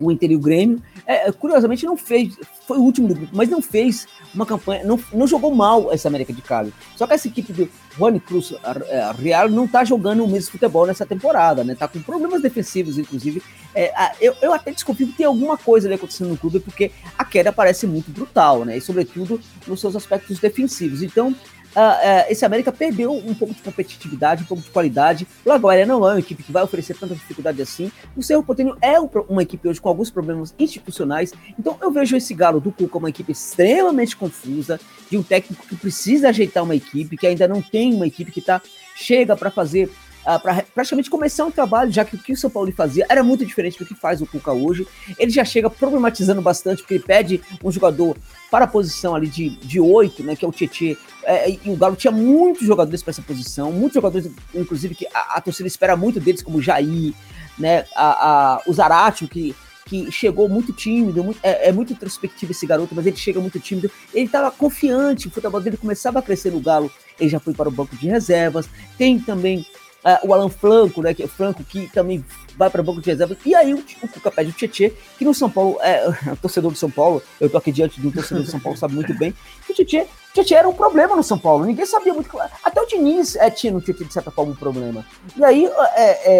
o Inter e o Grêmio. É, curiosamente, não fez, foi o último do grupo, mas não fez uma campanha, não, não jogou mal essa América de Cali. Só que essa equipe do Juan Cruz é, Real não tá jogando o mesmo futebol nessa temporada, né? Tá com problemas defensivos, inclusive. É, eu, eu até desconfio que tem alguma coisa ali acontecendo no clube, porque a queda parece muito brutal, né? E sobretudo nos seus aspectos defensivos. Então, uh, esse América perdeu um pouco de competitividade, um pouco de qualidade. O Lagoaira não é uma equipe que vai oferecer tanta dificuldade assim. O Cerro Porteño é um, uma equipe hoje com alguns problemas institucionais. Então eu vejo esse Galo do Cuca uma equipe extremamente confusa, de um técnico que precisa ajeitar uma equipe, que ainda não tem uma equipe que tá, chega para fazer uh, para praticamente começar um trabalho, já que o que o São Paulo fazia era muito diferente do que faz o Cuca hoje. Ele já chega problematizando bastante, porque ele pede um jogador para a posição ali de, de 8, né, que é o Tietê, é, e o Galo tinha muitos jogadores para essa posição, muitos jogadores, inclusive, que a, a, torcida espera muito deles, como o Jair, né, a, a, o Zaratio, que que chegou muito tímido, muito, é, é, muito introspectivo esse garoto, mas ele chega muito tímido. Ele estava confiante, o futebol dele começava a crescer no Galo, ele já foi para o banco de reservas. Tem também uh, o Alan Franco, né, que é Franco, que também vai para o banco de reservas. E aí o, o Cuca pede o Tietê, que no São Paulo, é, torcedor do São Paulo, eu tô aqui diante do torcedor do São Paulo, sabe muito bem, que o o Tietê era um problema no São Paulo. Ninguém sabia muito. Até o Diniz é, tinha no Tietê, de certa forma, um problema. E aí, é,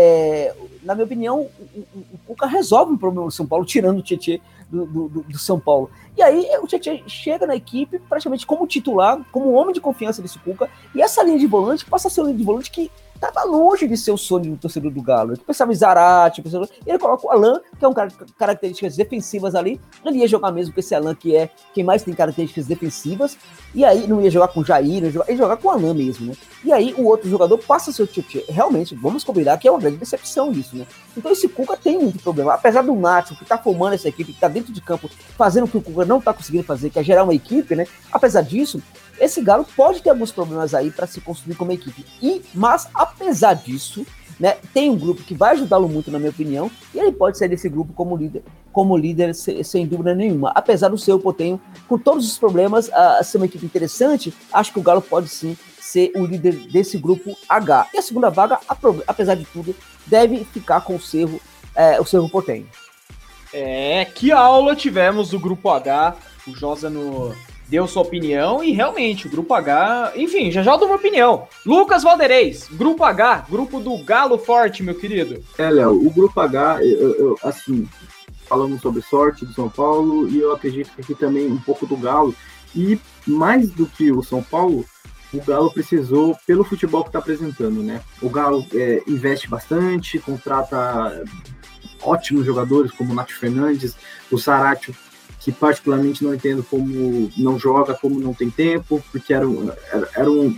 é, na minha opinião, o, o, o Cuca resolve um problema no São Paulo, tirando o Tietê do, do, do, São Paulo. E aí o Tietchan chega na equipe praticamente como titular, como homem de confiança desse Cuca, e essa linha de volante passa a ser uma linha de volante que tava longe de ser o sonho do torcedor do Galo. Ele pensava em Zarate, pensava... ele coloca o Alan, que é um cara com características defensivas ali, ele ia jogar mesmo com esse Alan, que é quem mais tem características defensivas, e aí não ia jogar com o Jair, ia jogar, ia jogar com o Alan mesmo, né? E aí o outro jogador passa seu tipo, realmente, vamos combinar que é uma grande decepção isso, né? Então esse Cuca tem muito problema, apesar do Nacho, que tá formando essa equipe, que tá dentro de campo, fazendo o que o Cuca não tá conseguindo fazer, que é gerar uma equipe, né? Apesar disso, esse Galo pode ter alguns problemas aí para se construir como equipe. E, mas, apesar disso, né, tem um grupo que vai ajudá-lo muito, na minha opinião, e ele pode sair desse grupo como líder, como líder sem, dúvida nenhuma. Apesar do seu Potenho, com todos os problemas, a, a ser uma equipe interessante, acho que o Galo pode sim ser o líder desse grupo H. E a segunda vaga, apesar de tudo, deve ficar com o Cerro, é, o Cerro Potenho. É, que aula tivemos do grupo H, o Josa no deu sua opinião e realmente o grupo H, enfim, já já dou uma opinião. Lucas Valdeirês, grupo H, grupo do Galo Forte, meu querido. É, Léo, o grupo H, eu, eu, assim, falamos sobre sorte do São Paulo e eu acredito que aqui também um pouco do Galo. E mais do que o São Paulo, o Galo precisou pelo futebol que está apresentando, né? O Galo é, investe bastante, contrata ótimos jogadores como o Nath Fernandes, o Saratio que particularmente não entendo como não joga, como não tem tempo, porque era, um, era, era um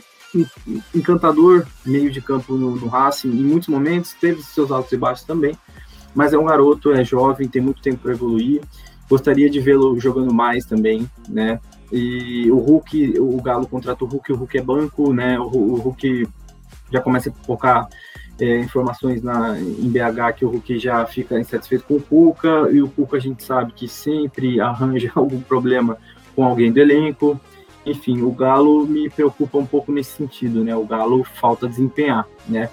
encantador meio de campo no, no Racing em muitos momentos, teve seus altos e baixos também, mas é um garoto, é jovem, tem muito tempo para evoluir. Gostaria de vê-lo jogando mais também, né? E o Hulk, o Galo contrata o Hulk, o Hulk é banco, né? O, o Hulk já começa a focar é, informações na, em BH que o Hulk já fica insatisfeito com o Cuca, e o Cuca a gente sabe que sempre arranja algum problema com alguém do elenco. Enfim, o Galo me preocupa um pouco nesse sentido, né? O Galo falta desempenhar, né?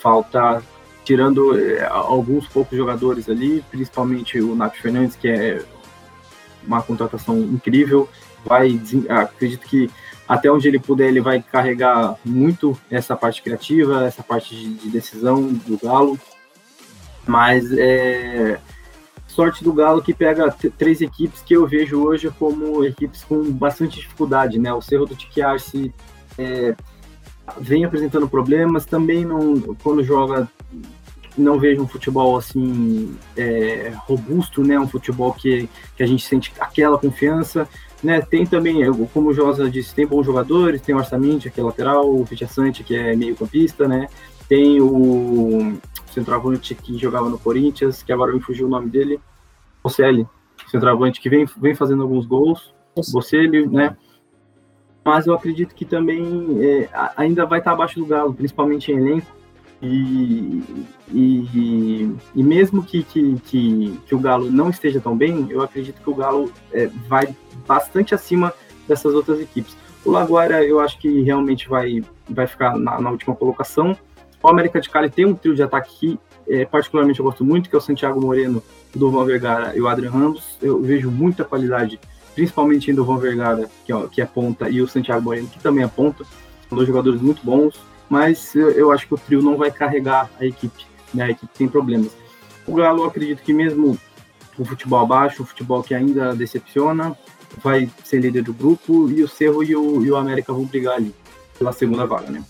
Falta, tirando é, alguns poucos jogadores ali, principalmente o Nath Fernandes, que é uma contratação incrível, vai, acredito que até onde ele puder, ele vai carregar muito essa parte criativa, essa parte de, de decisão do Galo. Mas é sorte do Galo que pega três equipes que eu vejo hoje como equipes com bastante dificuldade, né? O Cerro do Tiquiarce é, vem apresentando problemas, também não, quando joga não vejo um futebol assim é, robusto, né? Um futebol que, que a gente sente aquela confiança. Né, tem também, como o Josa disse, tem bons jogadores, tem o Arçamente, que é lateral, o Fichassante, que é meio campista, né? Tem o centroavante que jogava no Corinthians, que agora me fugiu o nome dele, Bocelli, centroavante que vem, vem fazendo alguns gols, Bocelli, né? Mas eu acredito que também é, ainda vai estar abaixo do Galo, principalmente em elenco, e, e, e, mesmo que, que, que, que, o Galo não esteja tão bem, eu acredito que o Galo é, vai bastante acima dessas outras equipes. O Laguara eu acho que realmente vai, vai ficar na, na última colocação. O América de Cali tem um trio de ataque que é, particularmente eu gosto muito, que é o Santiago Moreno, Dovan Vergara e o Adrian Ramos. Eu vejo muita qualidade, principalmente em Dovan Vergara, que é, que é ponta, e o Santiago Moreno, que também é ponta. São dois jogadores muito bons mas eu, acho que o trio não vai carregar a equipe, né? A equipe tem problemas. O Galo, acredito que mesmo o futebol abaixo, o futebol que ainda decepciona, vai ser líder do grupo e o Cerro e o, e o América vão brigar ali pela segunda vaga, né?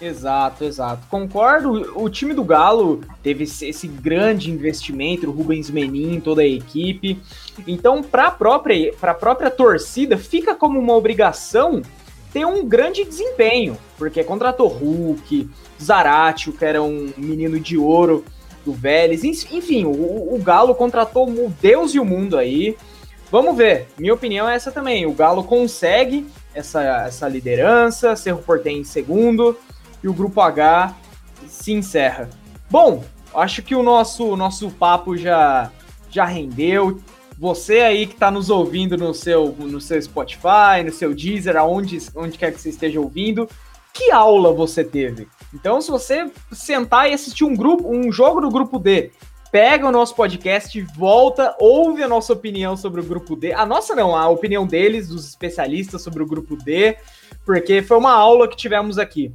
Exato, exato. Concordo. O time do Galo teve esse grande investimento, o Rubens Menin, toda a equipe. Então, para a própria, própria torcida, fica como uma obrigação tem um grande desempenho, porque contratou Hulk, Zaratio, que era um menino de ouro do Vélez, enfim, o, o Galo contratou o Deus e o mundo aí. Vamos ver, minha opinião é essa também. O Galo consegue essa, essa liderança, Cerro Portem em segundo e o Grupo H se encerra. Bom, acho que o nosso, nosso papo já, já rendeu. Você aí que está nos ouvindo no seu, no seu Spotify, no seu Deezer, aonde onde quer que você esteja ouvindo, que aula você teve? Então, se você sentar e assistir um grupo, um jogo do grupo D, pega o nosso podcast, volta, ouve a nossa opinião sobre o grupo D. A nossa não, a opinião deles, dos especialistas sobre o grupo D, porque foi uma aula que tivemos aqui.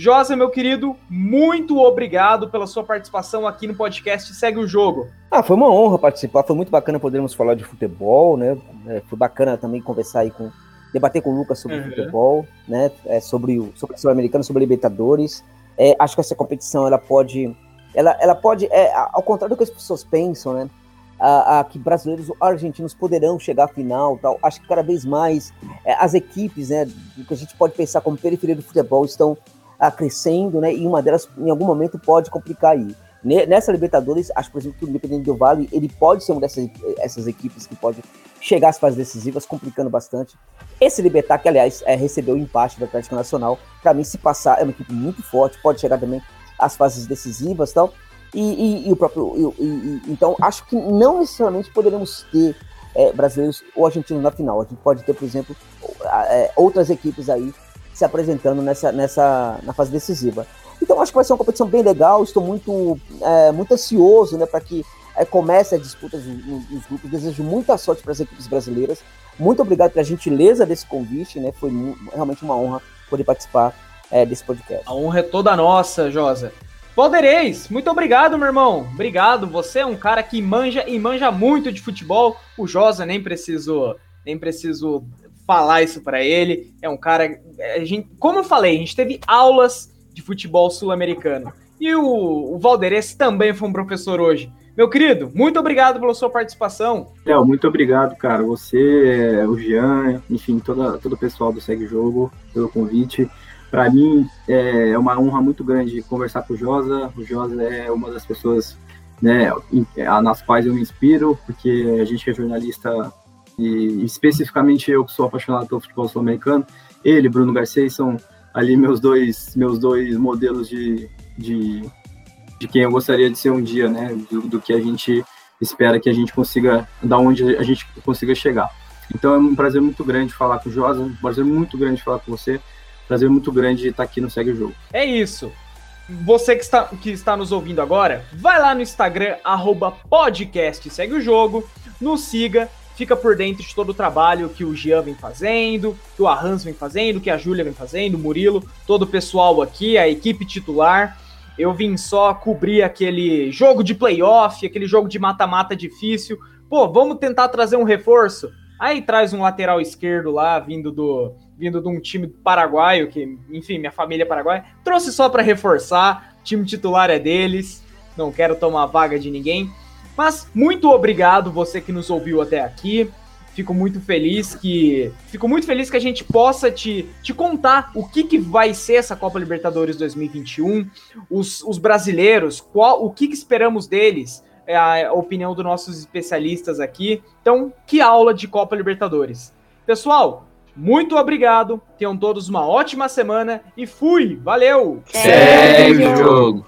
Josa, meu querido, muito obrigado pela sua participação aqui no podcast Segue o Jogo. Ah, foi uma honra participar, foi muito bacana podermos falar de futebol, né? É, foi bacana também conversar aí com, debater com o Lucas sobre uhum. futebol, né? É, sobre o sobre o Sul-Americano, sobre Libertadores. É, acho que essa competição ela pode, ela, ela pode, é, ao contrário do que as pessoas pensam, né? A, a, que brasileiros ou argentinos poderão chegar à final, tal. Acho que cada vez mais é, as equipes, né, que a gente pode pensar como periferia do futebol, estão crescendo, né? E uma delas, em algum momento, pode complicar aí. Nessa Libertadores, acho, por exemplo, que o Independente do Vale, ele pode ser uma dessas essas equipes que pode chegar às fases decisivas, complicando bastante. Esse Libertar, que aliás é, recebeu o empate do Atlético Nacional, para mim, se passar, é uma equipe muito forte, pode chegar também às fases decisivas tal. E, e, e o próprio. E, então, acho que não necessariamente poderemos ter é, brasileiros ou argentinos na final. A gente pode ter, por exemplo, é, outras equipes aí se apresentando nessa, nessa, na fase decisiva. Então acho que vai ser uma competição bem legal. Estou muito, é, muito ansioso né, para que é, comece a disputa nos grupos. Desejo muita sorte para as equipes brasileiras. Muito obrigado pela gentileza desse convite. Né, foi realmente uma honra poder participar é, desse podcast. A honra é toda nossa, Josa. Valdereis, muito obrigado, meu irmão. Obrigado. Você é um cara que manja e manja muito de futebol. O Josa nem preciso, nem preciso falar isso para ele. É um cara, a gente, como eu falei, a gente teve aulas de futebol sul-americano. E o, o também foi um professor hoje. Meu querido, muito obrigado pela sua participação. Léo, muito obrigado, cara. Você, o Jean, enfim, toda, todo o pessoal do Segue Jogo, pelo convite. Para mim é uma honra muito grande conversar com o Josa. O Josa é uma das pessoas né, nas quais eu me inspiro, porque a gente é jornalista e especificamente eu que sou apaixonado pelo futebol sul-americano. Ele, Bruno Garcês, são ali meus dois, meus dois modelos de, de, de quem eu gostaria de ser um dia, né? Do, do, que a gente espera que a gente consiga, da onde a gente consiga chegar. Então é um prazer muito grande falar com o Josa, um prazer muito grande falar com você, prazer muito grande estar aqui no Segue o Jogo. É isso. Você que está, que está nos ouvindo agora, vai lá no Instagram, arroba podcast Segue o Jogo, nos siga fica por dentro de todo o trabalho que o Jean vem fazendo, que o Arrans vem fazendo, que a Júlia vem fazendo, o Murilo, todo o pessoal aqui, a equipe titular. Eu vim só cobrir aquele jogo de playoff, aquele jogo de mata-mata difícil. Pô, vamos tentar trazer um reforço. Aí traz um lateral esquerdo lá, vindo do vindo de um time paraguaio, que, enfim, minha família é paraguaia. Trouxe só para reforçar, time titular é deles. Não quero tomar vaga de ninguém. Mas muito obrigado você que nos ouviu até aqui. Fico muito feliz que fico muito feliz que a gente possa te, te contar o que, que vai ser essa Copa Libertadores 2021, os, os brasileiros, qual o que, que esperamos deles, é a opinião dos nossos especialistas aqui. Então, que aula de Copa Libertadores. Pessoal, muito obrigado. Tenham todos uma ótima semana e fui. Valeu. Segue o jogo.